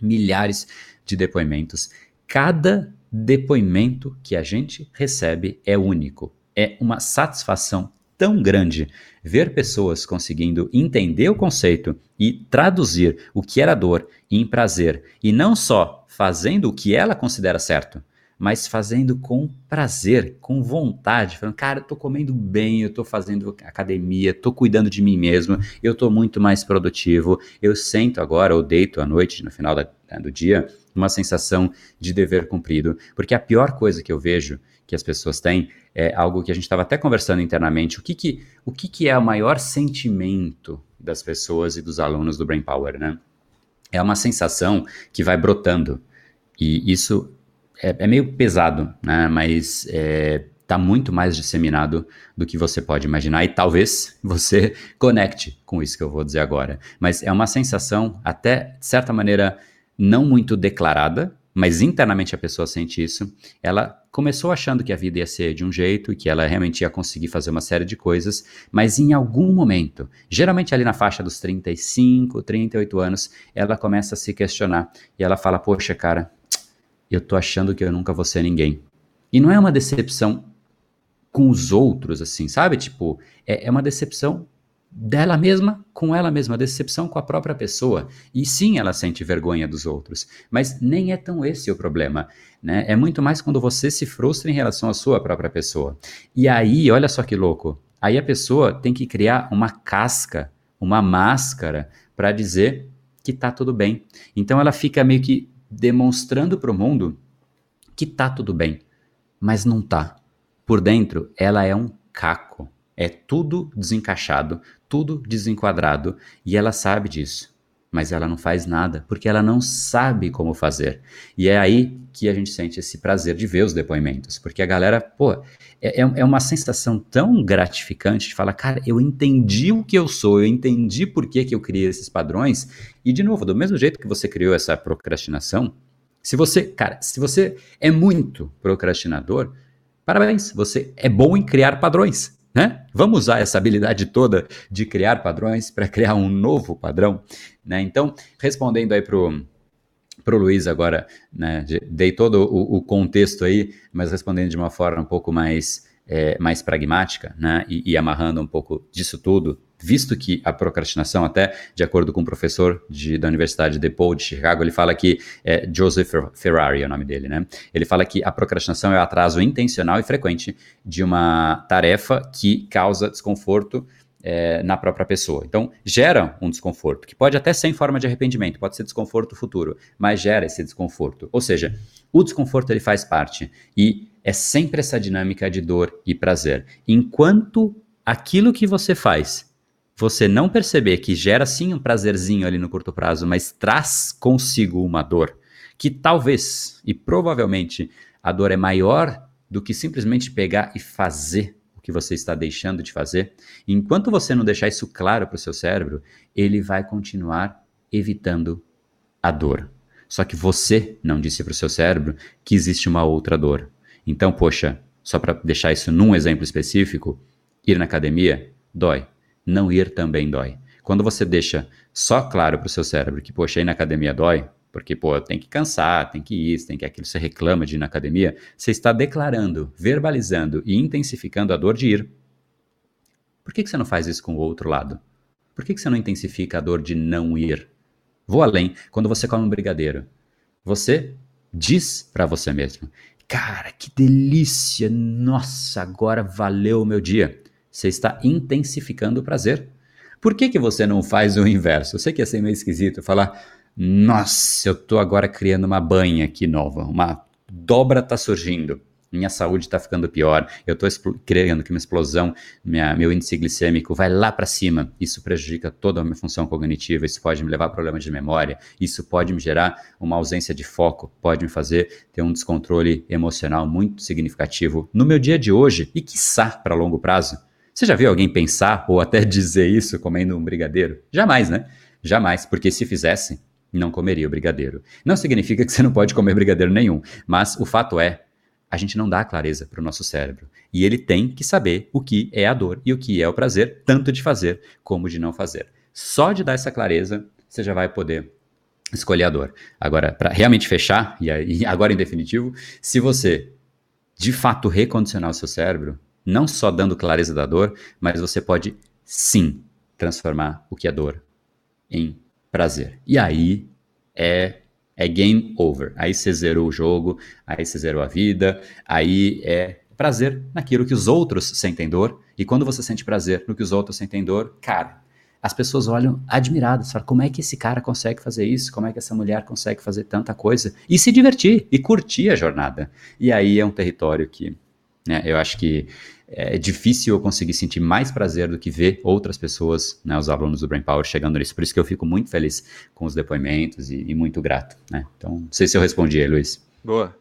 milhares de depoimentos. Cada depoimento que a gente recebe é único. É uma satisfação tão grande. Ver pessoas conseguindo entender o conceito e traduzir o que era dor em prazer, e não só fazendo o que ela considera certo, mas fazendo com prazer, com vontade, falando, cara, eu tô comendo bem, eu tô fazendo academia, tô cuidando de mim mesmo, eu tô muito mais produtivo, eu sento agora ou deito à noite, no final da, do dia, uma sensação de dever cumprido, porque a pior coisa que eu vejo que as pessoas têm, é algo que a gente estava até conversando internamente. O que, que, o que, que é o maior sentimento das pessoas e dos alunos do Brain Power, né? É uma sensação que vai brotando. E isso é, é meio pesado, né? Mas é, está muito mais disseminado do que você pode imaginar e talvez você conecte com isso que eu vou dizer agora. Mas é uma sensação, até de certa maneira, não muito declarada, mas internamente a pessoa sente isso. Ela começou achando que a vida ia ser de um jeito e que ela realmente ia conseguir fazer uma série de coisas, mas em algum momento, geralmente ali na faixa dos 35, 38 anos, ela começa a se questionar e ela fala: Poxa, cara, eu tô achando que eu nunca vou ser ninguém. E não é uma decepção com os outros, assim, sabe? Tipo, é, é uma decepção dela mesma com ela mesma, decepção com a própria pessoa. E sim, ela sente vergonha dos outros, mas nem é tão esse o problema, né? É muito mais quando você se frustra em relação à sua própria pessoa. E aí, olha só que louco. Aí a pessoa tem que criar uma casca, uma máscara para dizer que tá tudo bem. Então ela fica meio que demonstrando para o mundo que tá tudo bem, mas não tá. Por dentro, ela é um caco. É tudo desencaixado, tudo desenquadrado e ela sabe disso. Mas ela não faz nada porque ela não sabe como fazer. E é aí que a gente sente esse prazer de ver os depoimentos. Porque a galera, pô, é, é, é uma sensação tão gratificante de falar, cara, eu entendi o que eu sou, eu entendi por que, que eu criei esses padrões. E, de novo, do mesmo jeito que você criou essa procrastinação, se você, cara, se você é muito procrastinador, parabéns, você é bom em criar padrões. Né? Vamos usar essa habilidade toda de criar padrões para criar um novo padrão. Né? Então, respondendo aí para o Luiz agora, né, dei todo o, o, contexto aí, mas respondendo de uma forma um pouco mais, é, mais pragmática né, e, e amarrando um pouco disso tudo, visto que a procrastinação, até de acordo com um professor de, da Universidade DePaul de Chicago, ele fala que, é, Joseph Ferrari é o nome dele, né? Ele fala que a procrastinação é o atraso intencional e frequente de uma tarefa que causa desconforto é, na própria pessoa. Então, gera um desconforto, que pode até ser em forma de arrependimento, pode ser desconforto futuro, mas gera esse desconforto. Ou seja, o desconforto ele faz parte e é sempre essa dinâmica de dor e prazer. Enquanto aquilo que você faz você não perceber que gera sim um prazerzinho ali no curto prazo, mas traz consigo uma dor, que talvez e provavelmente a dor é maior do que simplesmente pegar e fazer o que você está deixando de fazer, enquanto você não deixar isso claro para o seu cérebro, ele vai continuar evitando a dor. Só que você não disse para o seu cérebro que existe uma outra dor. Então, poxa, só para deixar isso num exemplo específico, ir na academia dói não ir também dói. Quando você deixa só claro para o seu cérebro que, poxa, ir na academia dói, porque, pô, tem que cansar, tem que ir, tem que aquilo, você reclama de ir na academia, você está declarando, verbalizando e intensificando a dor de ir. Por que, que você não faz isso com o outro lado? Por que, que você não intensifica a dor de não ir? Vou além, quando você come um brigadeiro, você diz para você mesmo, cara, que delícia, nossa, agora valeu o meu dia. Você está intensificando o prazer. Por que, que você não faz o inverso? Eu sei que ia ser meio esquisito falar, nossa, eu estou agora criando uma banha aqui nova, uma dobra está surgindo, minha saúde está ficando pior, eu estou criando que uma explosão, minha, meu índice glicêmico vai lá para cima, isso prejudica toda a minha função cognitiva, isso pode me levar a problemas de memória, isso pode me gerar uma ausência de foco, pode me fazer ter um descontrole emocional muito significativo no meu dia de hoje e, quiçá, para longo prazo. Você já viu alguém pensar ou até dizer isso comendo um brigadeiro? Jamais, né? Jamais, porque se fizesse, não comeria o brigadeiro. Não significa que você não pode comer brigadeiro nenhum, mas o fato é, a gente não dá clareza para o nosso cérebro. E ele tem que saber o que é a dor e o que é o prazer, tanto de fazer como de não fazer. Só de dar essa clareza, você já vai poder escolher a dor. Agora, para realmente fechar, e agora em definitivo, se você de fato recondicionar o seu cérebro, não só dando clareza da dor, mas você pode sim transformar o que é dor em prazer. E aí é é game over. Aí você zerou o jogo, aí você zerou a vida, aí é prazer naquilo que os outros sentem dor. E quando você sente prazer no que os outros sentem dor, cara, as pessoas olham admiradas, falam, como é que esse cara consegue fazer isso? Como é que essa mulher consegue fazer tanta coisa? E se divertir, e curtir a jornada. E aí é um território que né, eu acho que é difícil eu conseguir sentir mais prazer do que ver outras pessoas, né, os alunos do Brain Power, chegando nisso. Por isso que eu fico muito feliz com os depoimentos e, e muito grato. Né? Então, não sei se eu respondi aí, Luiz. Boa,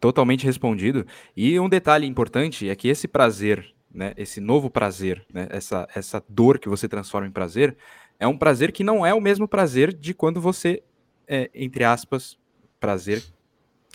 totalmente respondido. E um detalhe importante é que esse prazer, né, esse novo prazer, né, essa, essa dor que você transforma em prazer, é um prazer que não é o mesmo prazer de quando você é, entre aspas, prazer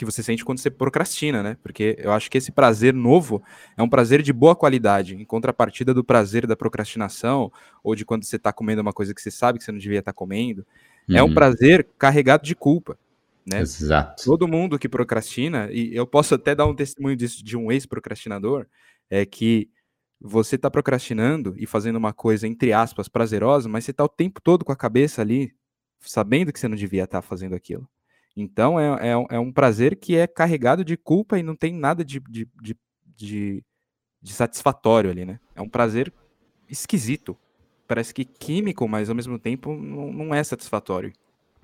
que você sente quando você procrastina, né? Porque eu acho que esse prazer novo é um prazer de boa qualidade, em contrapartida do prazer da procrastinação, ou de quando você está comendo uma coisa que você sabe que você não devia estar tá comendo. Uhum. É um uhum. prazer carregado de culpa. Né? Exato. Todo mundo que procrastina, e eu posso até dar um testemunho disso de um ex-procrastinador, é que você está procrastinando e fazendo uma coisa, entre aspas, prazerosa, mas você está o tempo todo com a cabeça ali, sabendo que você não devia estar tá fazendo aquilo. Então é, é, é, um prazer que é carregado de culpa e não tem nada de, de, de, de, de satisfatório ali, né? É um prazer esquisito. Parece que químico, mas ao mesmo tempo não, não é satisfatório.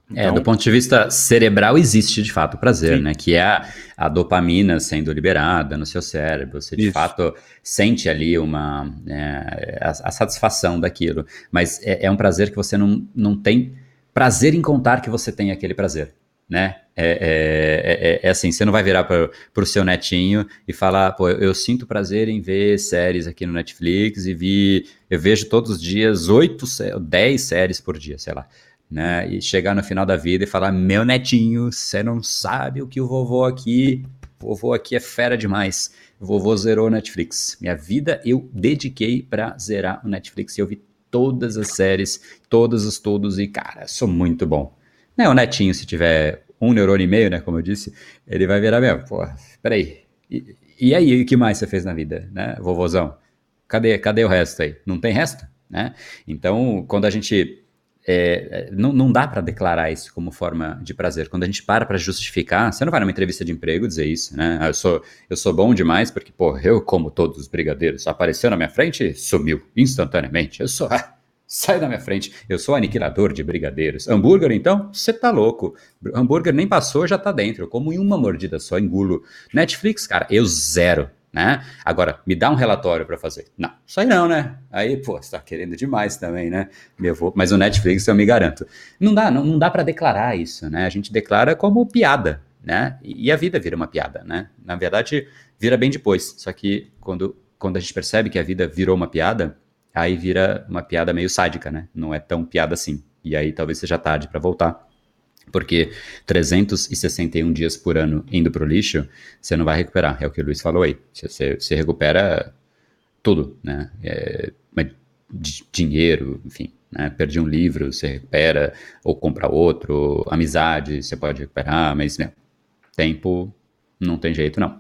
Então... É, do ponto de vista cerebral existe de fato o prazer, Sim. né? Que é a, a, dopamina sendo liberada no seu cérebro. Você de Isso. fato sente ali uma é, a, a, satisfação daquilo. Mas é, é, um prazer que você não, não tem prazer em contar que você tem aquele prazer, né? É, é, é, é assim, você não vai virar para o seu netinho e falar, pô, eu, eu, sinto prazer em ver séries aqui no Netflix e vi, eu vejo todos os dias oito, dez séries por dia, sei lá né? E chegar no final da vida e falar: meu netinho, você não sabe o que o vovô aqui, vovô aqui é fera demais. Vovô zerou o Netflix. Minha vida eu dediquei para zerar o Netflix e eu vi todas as séries, todos os todos e cara, sou muito bom. Né, o netinho, se tiver um neurônio e meio, né, como eu disse, ele vai virar mesmo, pô, peraí, e, e aí, o que mais você fez na vida, né, vovozão? Cadê, cadê o resto aí? Não tem resto, né? Então, quando a gente é, não, não dá para declarar isso como forma de prazer. Quando a gente para para justificar, você não vai numa entrevista de emprego dizer isso, né? Ah, eu sou, eu sou bom demais porque, pô, eu como todos os brigadeiros. Apareceu na minha frente sumiu instantaneamente. Eu sou. sai da minha frente. Eu sou aniquilador de brigadeiros. Hambúrguer, então? Você tá louco. Hambúrguer nem passou, já tá dentro. Eu como em uma mordida só, engulo. Netflix, cara, eu zero né? Agora, me dá um relatório para fazer. Não, isso aí não, né? Aí, pô, você tá querendo demais também, né? Meu vou, mas o Netflix eu me garanto. Não dá, não, não dá para declarar isso, né? A gente declara como piada, né? E a vida vira uma piada, né? Na verdade, vira bem depois. Só que quando, quando a gente percebe que a vida virou uma piada, aí vira uma piada meio sádica, né? Não é tão piada assim. E aí talvez seja tarde para voltar. Porque 361 dias por ano indo para o lixo, você não vai recuperar. É o que o Luiz falou aí. Você, você recupera tudo, né? É, dinheiro, enfim. Né? Perdi um livro, você recupera, ou compra outro. Amizade, você pode recuperar, mas né, tempo não tem jeito, não.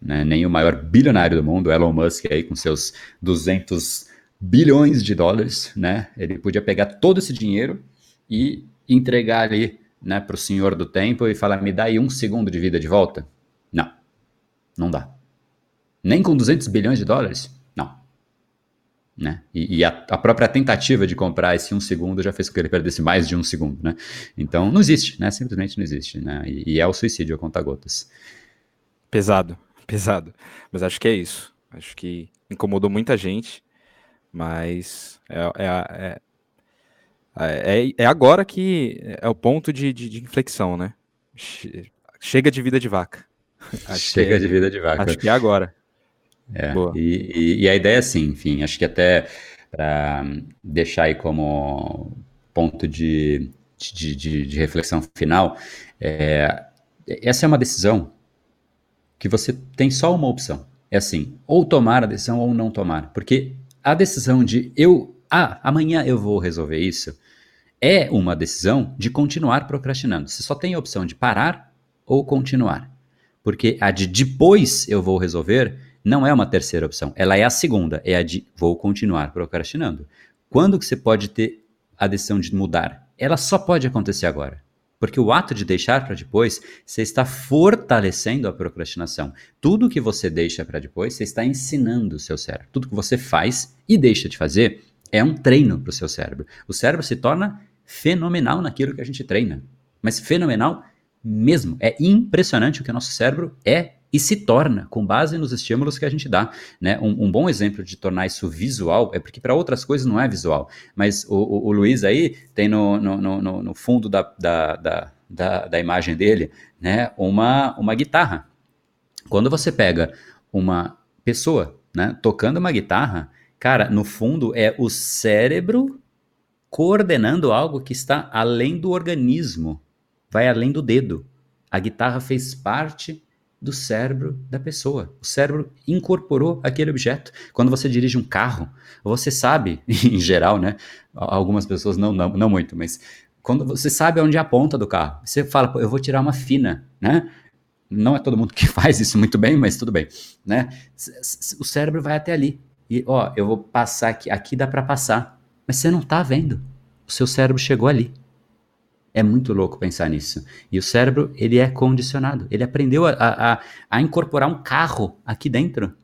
Né? Nem o maior bilionário do mundo, Elon Musk, aí com seus 200 bilhões de dólares, né? Ele podia pegar todo esse dinheiro e entregar ali né, para o senhor do tempo e falar, me dá aí um segundo de vida de volta? Não, não dá. Nem com 200 bilhões de dólares? Não. Né? E, e a, a, própria tentativa de comprar esse um segundo já fez com que ele perdesse mais de um segundo, né? Então, não existe, né? Simplesmente não existe, né? E, e é o suicídio a conta-gotas. Pesado, pesado. Mas acho que é isso. Acho que incomodou muita gente, mas é, é, é é, é, é agora que é o ponto de, de, de inflexão, né? Chega de vida de vaca. Chega de vida de vaca. Acho que é agora. É, e, e, e, a ideia é assim, enfim, acho que até para deixar aí como ponto de, de, de, de reflexão final, é, essa é uma decisão que você tem só uma opção. É assim, ou tomar a decisão ou não tomar. Porque a decisão de eu, ah, amanhã eu vou resolver isso, é uma decisão de continuar procrastinando. Você só tem a opção de parar ou continuar. Porque a de depois eu vou resolver não é uma terceira opção. Ela é a segunda, é a de vou continuar procrastinando. Quando que você pode ter a decisão de mudar? Ela só pode acontecer agora. Porque o ato de deixar para depois, você está fortalecendo a procrastinação. Tudo que você deixa para depois, você está ensinando o seu cérebro. Tudo que você faz e deixa de fazer, é um treino para o seu cérebro. O cérebro se torna fenomenal naquilo que a gente treina. Mas fenomenal mesmo. É impressionante o que o nosso cérebro é e se torna com base nos estímulos que a gente dá. Né? Um, um bom exemplo de tornar isso visual é porque para outras coisas não é visual. Mas o, o, o Luiz aí tem no, no, no, no fundo da, da, da, da, da imagem dele né, uma, uma guitarra. Quando você pega uma pessoa né, tocando uma guitarra, Cara, no fundo é o cérebro coordenando algo que está além do organismo. Vai além do dedo. A guitarra fez parte do cérebro da pessoa. O cérebro incorporou aquele objeto. Quando você dirige um carro, você sabe, em geral, né? Algumas pessoas não, não, não muito, mas quando você sabe onde é a ponta do carro, você fala, eu vou tirar uma fina, né? Não é todo mundo que faz isso muito bem, mas tudo bem, né? O cérebro vai até ali. E, ó, eu vou passar aqui, aqui dá para passar. Mas você não tá vendo. O seu cérebro chegou ali. É muito louco pensar nisso. E o cérebro, ele é condicionado. Ele aprendeu a, a, a incorporar um carro aqui dentro.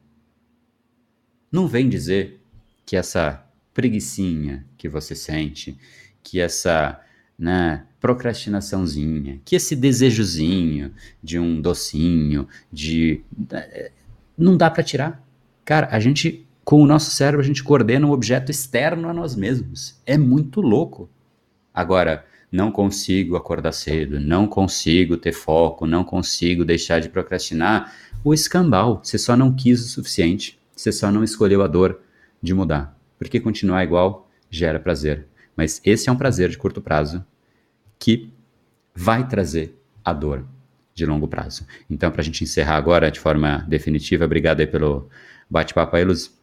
Não vem dizer que essa preguiçinha que você sente, que essa né, procrastinaçãozinha, que esse desejozinho de um docinho, de eh, não dá para tirar. Cara, a gente com o nosso cérebro a gente coordena um objeto externo a nós mesmos. É muito louco. Agora, não consigo acordar cedo, não consigo ter foco, não consigo deixar de procrastinar. O escambau, você só não quis o suficiente, você só não escolheu a dor de mudar. Porque continuar igual gera prazer. Mas esse é um prazer de curto prazo que vai trazer a dor de longo prazo. Então, para a gente encerrar agora de forma definitiva, obrigado aí pelo bate-papo aí, Luz.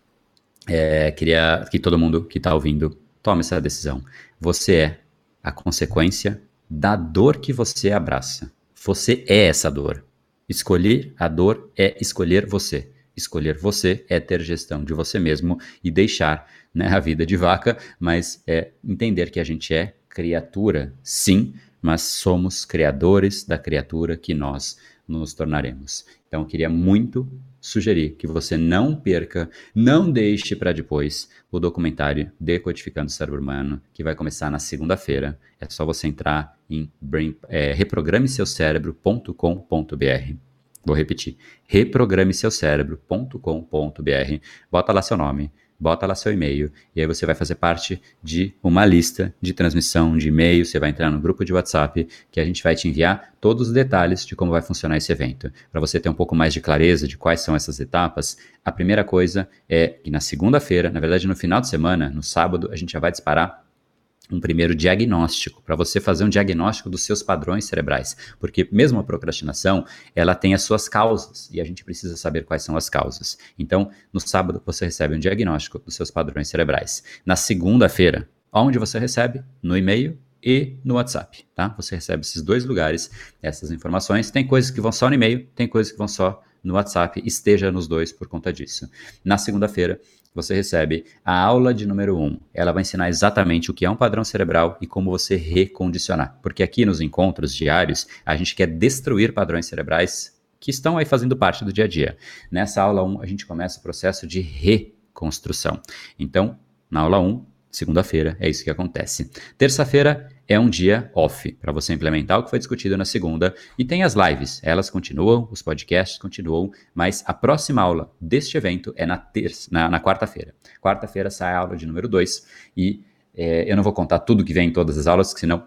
É, queria que todo mundo que está ouvindo tome essa decisão. Você é a consequência da dor que você abraça. Você é essa dor. Escolher a dor é escolher você. Escolher você é ter gestão de você mesmo e deixar né, a vida de vaca, mas é entender que a gente é criatura, sim, mas somos criadores da criatura que nós nos tornaremos. Então, eu queria muito sugerir que você não perca, não deixe para depois o documentário Decodificando o Cérebro Humano, que vai começar na segunda-feira. É só você entrar em brain, é, reprogrameseucerebro.com.br. Vou repetir, reprogrameseucerebro.com.br. Bota lá seu nome, bota lá seu e-mail e aí você vai fazer parte de uma lista de transmissão de e-mail, você vai entrar no grupo de WhatsApp que a gente vai te enviar todos os detalhes de como vai funcionar esse evento. Para você ter um pouco mais de clareza de quais são essas etapas, a primeira coisa é que na segunda-feira, na verdade no final de semana, no sábado, a gente já vai disparar um primeiro diagnóstico, para você fazer um diagnóstico dos seus padrões cerebrais, porque mesmo a procrastinação, ela tem as suas causas e a gente precisa saber quais são as causas. Então, no sábado você recebe um diagnóstico dos seus padrões cerebrais. Na segunda-feira, onde você recebe? No e-mail e no WhatsApp, tá? Você recebe esses dois lugares, essas informações. Tem coisas que vão só no e-mail, tem coisas que vão só no WhatsApp, esteja nos dois por conta disso. Na segunda-feira, você recebe a aula de número 1. Um. Ela vai ensinar exatamente o que é um padrão cerebral e como você recondicionar. Porque aqui nos encontros diários, a gente quer destruir padrões cerebrais que estão aí fazendo parte do dia a dia. Nessa aula 1, a gente começa o processo de reconstrução. Então, na aula 1, segunda-feira, é isso que acontece. Terça-feira é um dia off para você implementar o que foi discutido na segunda. E tem as lives, elas continuam, os podcasts continuam, mas a próxima aula deste evento é na, terça, na, na quarta-feira. Quarta-feira sai a aula de número 2 e é, eu não vou contar tudo que vem em todas as aulas, senão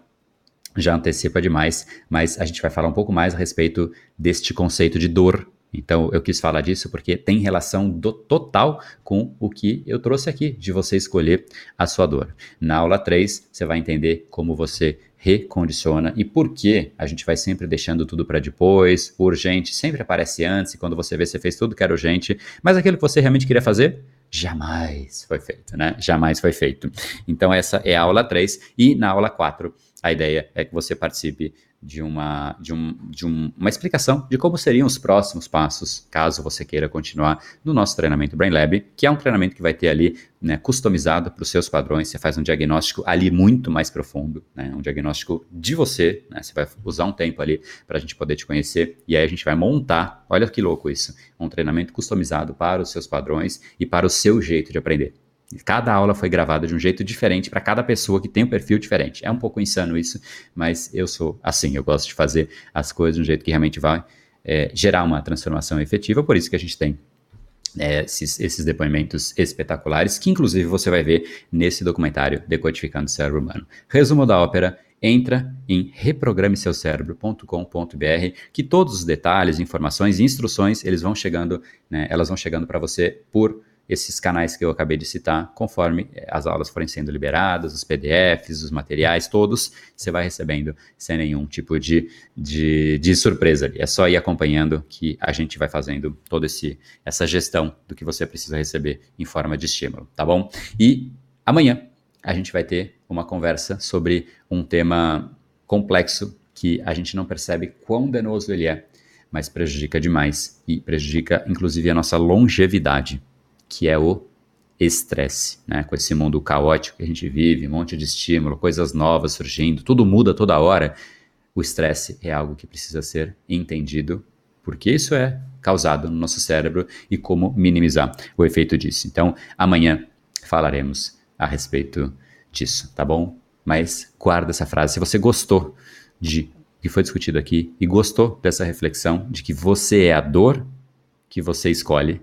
já antecipa demais, mas a gente vai falar um pouco mais a respeito deste conceito de dor então eu quis falar disso porque tem relação do, total com o que eu trouxe aqui, de você escolher a sua dor. Na aula 3, você vai entender como você recondiciona e por que a gente vai sempre deixando tudo para depois, urgente, sempre aparece antes, e quando você vê, você fez tudo que era urgente, mas aquilo que você realmente queria fazer, jamais foi feito, né? Jamais foi feito. Então essa é a aula 3 e na aula 4 a ideia é que você participe de uma, de, um, de um, uma explicação de como seriam os próximos passos, caso você queira continuar no nosso treinamento Brain Lab, que é um treinamento que vai ter ali né, customizado para os seus padrões. Você faz um diagnóstico ali muito mais profundo, né, um diagnóstico de você. Né, você vai usar um tempo ali para a gente poder te conhecer e aí a gente vai montar. Olha que louco isso! Um treinamento customizado para os seus padrões e para o seu jeito de aprender. Cada aula foi gravada de um jeito diferente para cada pessoa que tem um perfil diferente. É um pouco insano isso, mas eu sou assim, eu gosto de fazer as coisas de um jeito que realmente vai é, gerar uma transformação efetiva, por isso que a gente tem é, esses, esses, depoimentos espetaculares, que inclusive você vai ver nesse documentário Decodificando o Cérebro Humano. Resumo da ópera, entra em reprogrameseucerebro.com.br, que todos os detalhes, informações e instruções, eles vão chegando, né, elas vão chegando para você por esses canais que eu acabei de citar, conforme eh, as aulas forem sendo liberadas, os PDFs, os materiais, todos, você vai recebendo sem nenhum tipo de, de, de surpresa ali. É só ir acompanhando que a gente vai fazendo toda essa gestão do que você precisa receber em forma de estímulo, tá bom? E amanhã a gente vai ter uma conversa sobre um tema complexo que a gente não percebe quão danoso ele é, mas prejudica demais e prejudica inclusive a nossa longevidade, que é o estresse, né? Com esse mundo caótico que a gente vive, um monte de estímulo, coisas novas surgindo, tudo muda toda hora. O estresse é algo que precisa ser entendido, porque isso é causado no nosso cérebro e como minimizar o efeito disso. Então, amanhã falaremos a respeito disso, tá bom? Mas guarda essa frase. Se você gostou de que foi discutido aqui e gostou dessa reflexão de que você é a dor que você escolhe,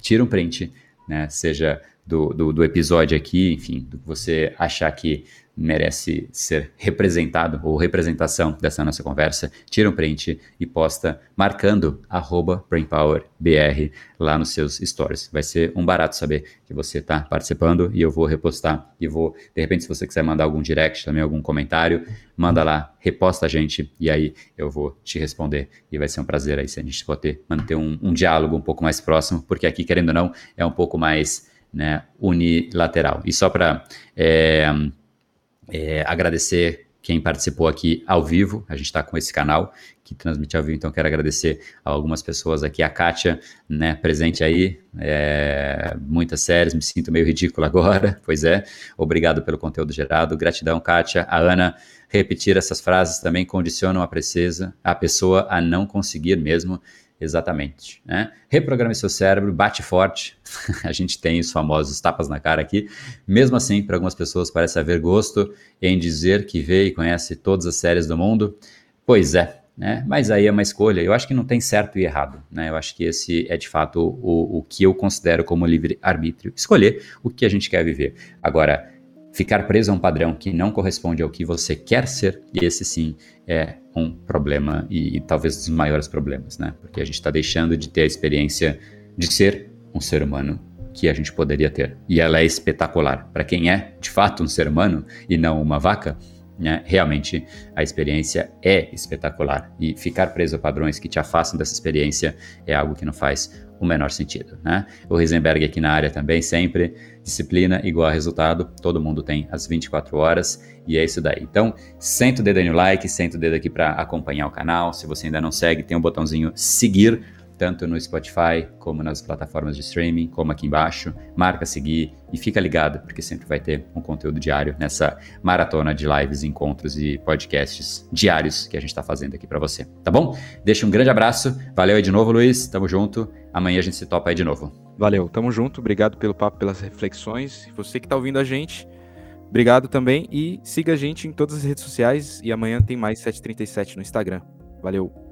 tira um print, né? Seja do, do, do episódio aqui, enfim, do que você achar que merece ser representado ou representação dessa nossa conversa, tira um print e posta marcando BrainPowerBR lá nos seus stories. Vai ser um barato saber que você está participando e eu vou repostar e vou, de repente, se você quiser mandar algum direct também, algum comentário, manda lá, reposta a gente e aí eu vou te responder e vai ser um prazer aí se a gente poder manter um, um diálogo um pouco mais próximo, porque aqui, querendo ou não, é um pouco mais né, unilateral. E só para é, é, agradecer quem participou aqui ao vivo, a gente está com esse canal que transmite ao vivo, então quero agradecer a algumas pessoas aqui, a Kátia, né, presente aí, é, muitas séries, me sinto meio ridículo agora, pois é, obrigado pelo conteúdo gerado, gratidão Kátia, a Ana, repetir essas frases também condicionam a, precisa, a pessoa a não conseguir mesmo Exatamente. Né? Reprograme seu cérebro, bate forte. a gente tem os famosos tapas na cara aqui. Mesmo assim, para algumas pessoas parece haver gosto em dizer que vê e conhece todas as séries do mundo. Pois é, né? Mas aí é uma escolha. Eu acho que não tem certo e errado, né? Eu acho que esse é de fato o, o que eu considero como livre arbítrio. Escolher o que a gente quer viver. Agora, ficar preso a um padrão que não corresponde ao que você quer ser, esse sim é um problema e, e talvez dos maiores problemas, né? Porque a gente está deixando de ter a experiência de ser um ser humano que a gente poderia ter. E ela é espetacular. Para quem é de fato um ser humano e não uma vaca, né, realmente a experiência é espetacular. E ficar preso a padrões que te afastam dessa experiência é algo que não faz o menor sentido. Né? O Heisenberg aqui na área também, sempre, disciplina igual a resultado, todo mundo tem as 24 horas e é isso daí. Então, senta o dedo aí no like, senta o dedo aqui para acompanhar o canal. Se você ainda não segue, tem um botãozinho seguir tanto no Spotify como nas plataformas de streaming, como aqui embaixo. Marca seguir e fica ligado, porque sempre vai ter um conteúdo diário nessa maratona de lives, encontros e podcasts diários que a gente está fazendo aqui para você, tá bom? Deixa um grande abraço, valeu aí de novo, Luiz, tamo junto. Amanhã a gente se topa aí de novo. Valeu, tamo junto, obrigado pelo papo, pelas reflexões. Você que tá ouvindo a gente, obrigado também e siga a gente em todas as redes sociais e amanhã tem mais 737 no Instagram. Valeu.